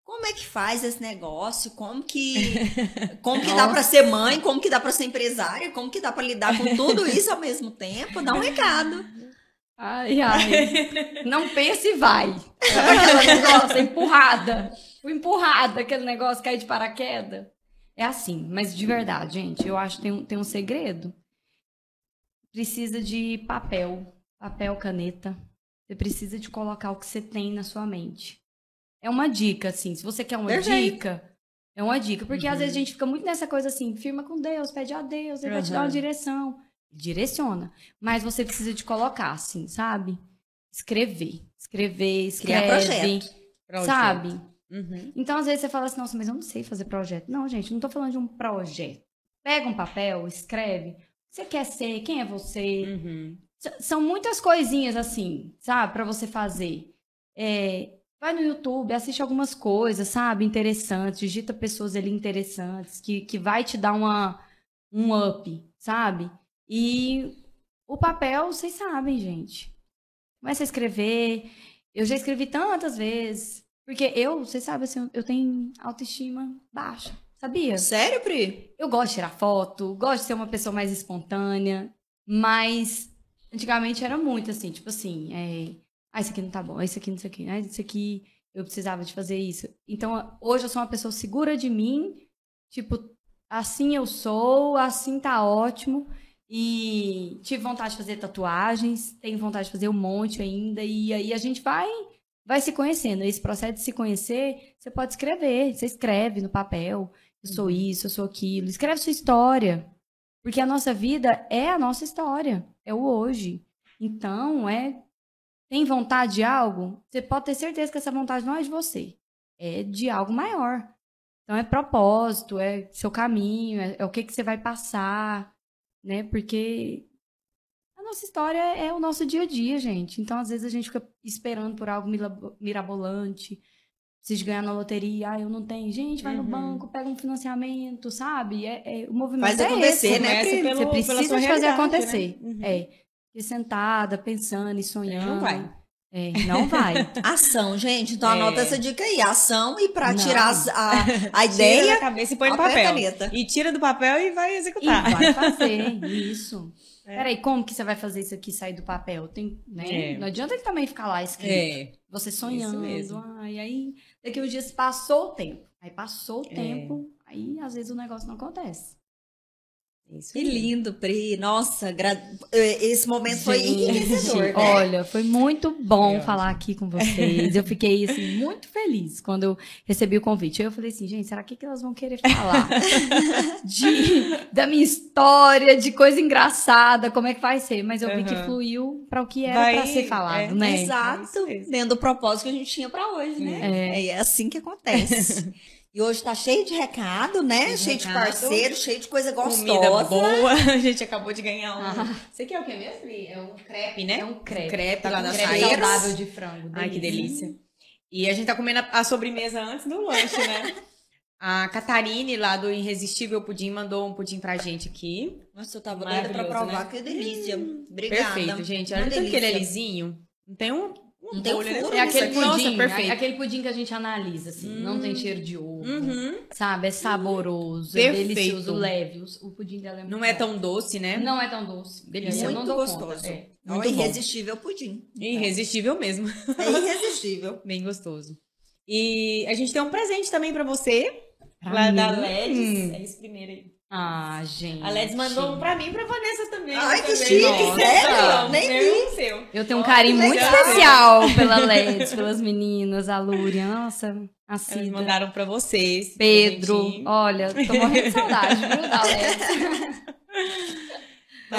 Como é que faz esse negócio? Como que como que dá para ser mãe? Como que dá para ser empresária? Como que dá para lidar com tudo isso ao mesmo tempo? Dá um recado.
Ai, ai. Não pense e vai. Aquele negócio, empurrada. Fui empurrada, aquele negócio cair de paraquedas. É assim, mas de verdade, gente, eu acho que tem um, tem um segredo. Precisa de papel, papel, caneta. Você precisa de colocar o que você tem na sua mente. É uma dica, assim. Se você quer uma
Perfeito.
dica, é uma dica. Porque às vezes a gente fica muito nessa coisa assim, firma com Deus, pede a Deus, ele vai te dar uma direção. Direciona. Mas você precisa de colocar, assim, sabe? Escrever. Escrever, escreve.
Criar projeto.
Projeto.
Sabe?
Uhum.
Então, às vezes, você fala assim, nossa, mas eu não sei fazer projeto. Não, gente, não tô falando de um projeto. Pega um papel, escreve. O que você quer ser? Quem é você?
Uhum.
São muitas coisinhas assim, sabe, pra você fazer. É, vai no YouTube, assiste algumas coisas, sabe, interessantes, digita pessoas ali interessantes, que, que vai te dar uma, um up, sabe? E o papel, vocês sabem, gente. Começa a escrever. Eu já escrevi tantas vezes. Porque eu, vocês sabem, assim, eu tenho autoestima baixa, sabia?
Sério, Pri?
Eu gosto de tirar foto, gosto de ser uma pessoa mais espontânea, mas antigamente era muito assim, tipo assim, é, ah, isso aqui não tá bom, ah, isso aqui não sei o que, ah, isso aqui eu precisava de fazer isso. Então, hoje eu sou uma pessoa segura de mim, tipo, assim eu sou, assim tá ótimo. E tive vontade de fazer tatuagens, tenho vontade de fazer um monte ainda, e aí a gente vai vai se conhecendo. Esse processo de se conhecer, você pode escrever, você escreve no papel, eu sou isso, eu sou aquilo. Escreve sua história. Porque a nossa vida é a nossa história, é o hoje. Então, é tem vontade de algo, você pode ter certeza que essa vontade não é de você, é de algo maior. Então é propósito, é seu caminho, é, é o que que você vai passar, né? Porque a nossa história é o nosso dia a dia, gente. Então, às vezes, a gente fica esperando por algo mirabolante. Preciso ganhar na loteria, ah, eu não tenho. Gente, vai no
Uhum.
banco, pega um financiamento, sabe? É, é- o movimento
Faz
é
acontecer,
esse.
né, Pri?
pelo-
Você precisa fazer
realidade,
acontecer.
né? Uhum.
É. E sentada, pensando e sonhando.
Não vai.
É, não vai.
Ação, gente. Então
É.
anota essa dica aí. Ação e pra
Não.
tirar a, a
Tira da
ideia,
cabeça e põe no
papel e caneta.
E tira do papel e vai
E
executar.
vai fazer isso.
É.
Peraí, como que você vai fazer isso aqui sair do papel? Tem, né?
É.
Não adianta ele também ficar lá escrito.
É.
Você sonhando.
mesmo.
Ai, aí, daqui uns dias passou o tempo. Aí passou o
É.
tempo, aí às vezes o negócio não acontece.
Isso
Que
aí.
lindo, Pri. Nossa, gra- eh, esse momento foi enriquecedor, né?
Olha, foi muito bom
Foi
falar aqui com vocês. Eu fiquei assim muito feliz quando eu recebi o convite. Aí eu falei assim, gente, será que, que elas vão querer falar de, da minha história, de coisa engraçada, como é que vai ser? Mas eu vi que fluiu para o que era para ser falado,
é,
né?
isso
Exato,
mesmo.
dentro do propósito que a gente tinha pra hoje, né? É, é assim que acontece. e hoje tá cheio de recado, né?
Cheio de
cheio de
recado.
parceiro, cheio de coisa gostosa.
Comida boa. A gente acabou de ganhar um.
Ah.
Você quer o que mesmo? É um crepe, né?
É um crepe.
crepe
Tá
lá
com
da
crepe saudável de frango.
Ai, que delícia. E a gente tá comendo a, sobremesa antes do lanche, né? A Catarine, lá do Irresistível Pudim, mandou um pudim pra gente aqui.
Nossa, eu tava doida pra
Maravilhoso,
provar,
né?
que delícia. Obrigada.
Perfeito, gente. Olha tanto que ele é
delícia.
lisinho. Não tem um, um
Não tem um
bolho, né?
furo
É aquele
Isso aqui.
pudim,
Nossa, perfeito.
é aquele pudim que a gente analisa, assim. Não tem cheiro de ovo.
Uhum.
Sabe? É saboroso, é delicioso, leve. O, pudim dela é muito
Não é
bom.
tão doce, né?
Não é tão doce. Eu não
Muito gostoso.
É.
Muito bom.
irresistível pudim.
Irresistível mesmo.
É irresistível.
Bem gostoso. E a gente tem um presente também pra você.
Pra
lá
mim?
da Leds.
Hum.
É esse primeiro aí.
Ah, gente.
A Leds mandou um pra mim e pra Vanessa também.
Ai, que chique,
Nossa,
sério? Nem vi.
seu.
Eu tenho um carinho muito especial pela Leds, pelas meninas, a Lúria, nossa, a
Elas
Cida,
mandaram pra vocês.
Pedro. Olha, tô morrendo de saudade, viu, da Leds.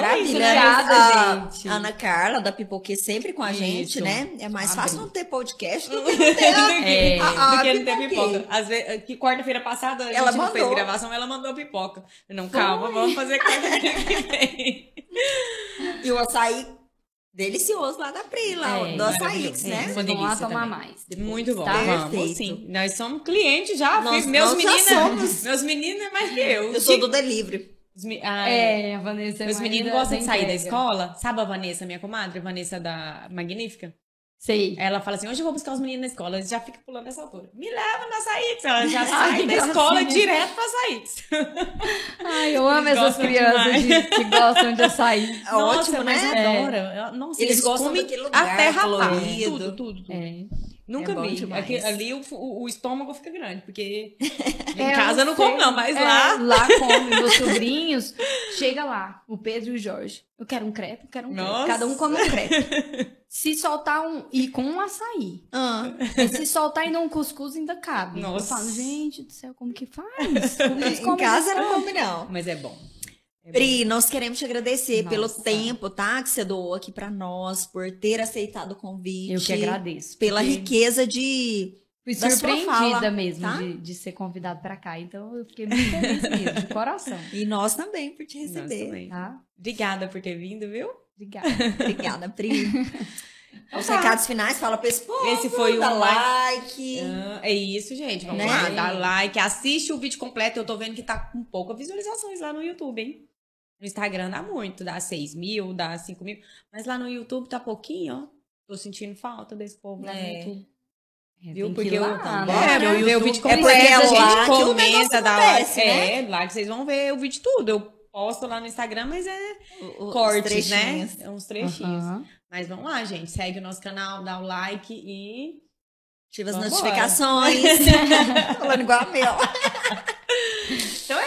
Maravilha.
Obrigada,
a,
gente.
Ana Carla, da Pipoque, sempre com a gente,
Isso.
né? É mais
Abre.
fácil não ter podcast do que não ter
É.
a, a
Do que não ter pipoca. Às vezes, que quarta-feira passada a gente
Ela
não fez
mandou.
gravação, ela mandou a pipoca. Não, calma, vamos fazer quarta-feira que vem.
E o açaí delicioso lá da Pri, lá,
É,
do açaí,
maravilhoso.
né?
É.
Vocês vão lá tomar
também.
mais. depois,
Muito bom.
Tá?
Vamos,
Perfeito.
sim. Nós somos clientes já.
Nós-
meus meninos.
somos.
Meus meninos é mais que eu.
Eu sou do delivery.
Os mi- Ai,
É, a Vanessa é mais
meninos
da-
gostam
da
de sair da
entrega.
escola. Sabe a Vanessa, minha comadre? Vanessa da Magnífica?
Sei.
Ela fala assim: hoje eu vou buscar os meninos na escola. Eles já ficam pulando nessa altura. Me leva na Saíx. Ela já
Ai,
sai da escola direto pra Saíx.
Ai, eu amo
Eles
essas crianças de- que gostam de açaí.
É ótimo,
mas
né?
adora. Nossa,
Eles
eles,
gostam
comem
daquele lugar
até rapar.
colorido.
Tudo, tudo, tudo.
É.
Nunca
É
vi. Aqui- ali o, o- estômago fica grande, porque em
É,
casa eu não como não, mas
É,
lá...
Lá come. Meus sobrinhos, chega lá, o Pedro e o Jorge. Eu quero um crepe, eu quero um crepe.
Nossa.
Cada um come um crepe. Se soltar um. E com um açaí.
Ah,
E se soltar ainda um cuscuz, ainda cabe.
Nossa.
Eu falo, gente do céu, como que faz? Como
em casa não come, não.
Mas é bom. É.
Pri, nós queremos te agradecer pelo
Nossa.
tempo, tá? Que você doou aqui pra nós, por ter aceitado o convite.
Eu que agradeço.
Pela riqueza de.
Fui
da sua
surpreendida
fala,
mesmo
tá?
de, de ser convidado pra cá. Então eu fiquei muito feliz mesmo, de coração.
E nós também por te
Nós
receber.
também.
Tá?
Obrigada por ter vindo, viu?
Obrigada.
Obrigada, Pri. Os
tá.
recados finais, fala pra esse povo,
Esse foi
dá
um
like.
Ah, é isso, gente. Vamos
Né?
lá, dá like, assiste o vídeo completo. Eu tô vendo que tá com poucas visualizações lá no YouTube, hein? No Instagram dá muito, dá 6 mil, dá 5 mil. Mas lá no YouTube tá pouquinho, ó. Tô sentindo falta desse povo lá no
É.
YouTube.
É,
Viu? Porque
lá,
eu,
né?
bora,
é, meu, ver o vídeo
É
completo,
porque é
a
lá
gente comenta, dá
acontece,
like.
né?
É, lá que vocês vão ver o vídeo tudo. Eu posto lá no Instagram, mas é
O-
cortes, né? É uns trechinhos.
Aham.
Mas vamos lá, gente. Segue o nosso canal, dá o like e
Ativa as
Vambora.
notificações. Falando igual a meu.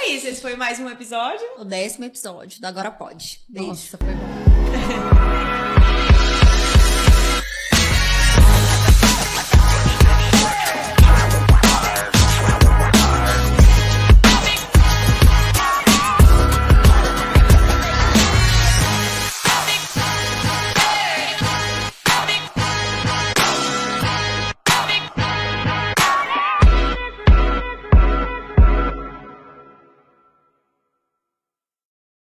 É isso, esse foi mais um episódio.
O décimo episódio do Agora Pode. Beijo.
Nossa, foi bom.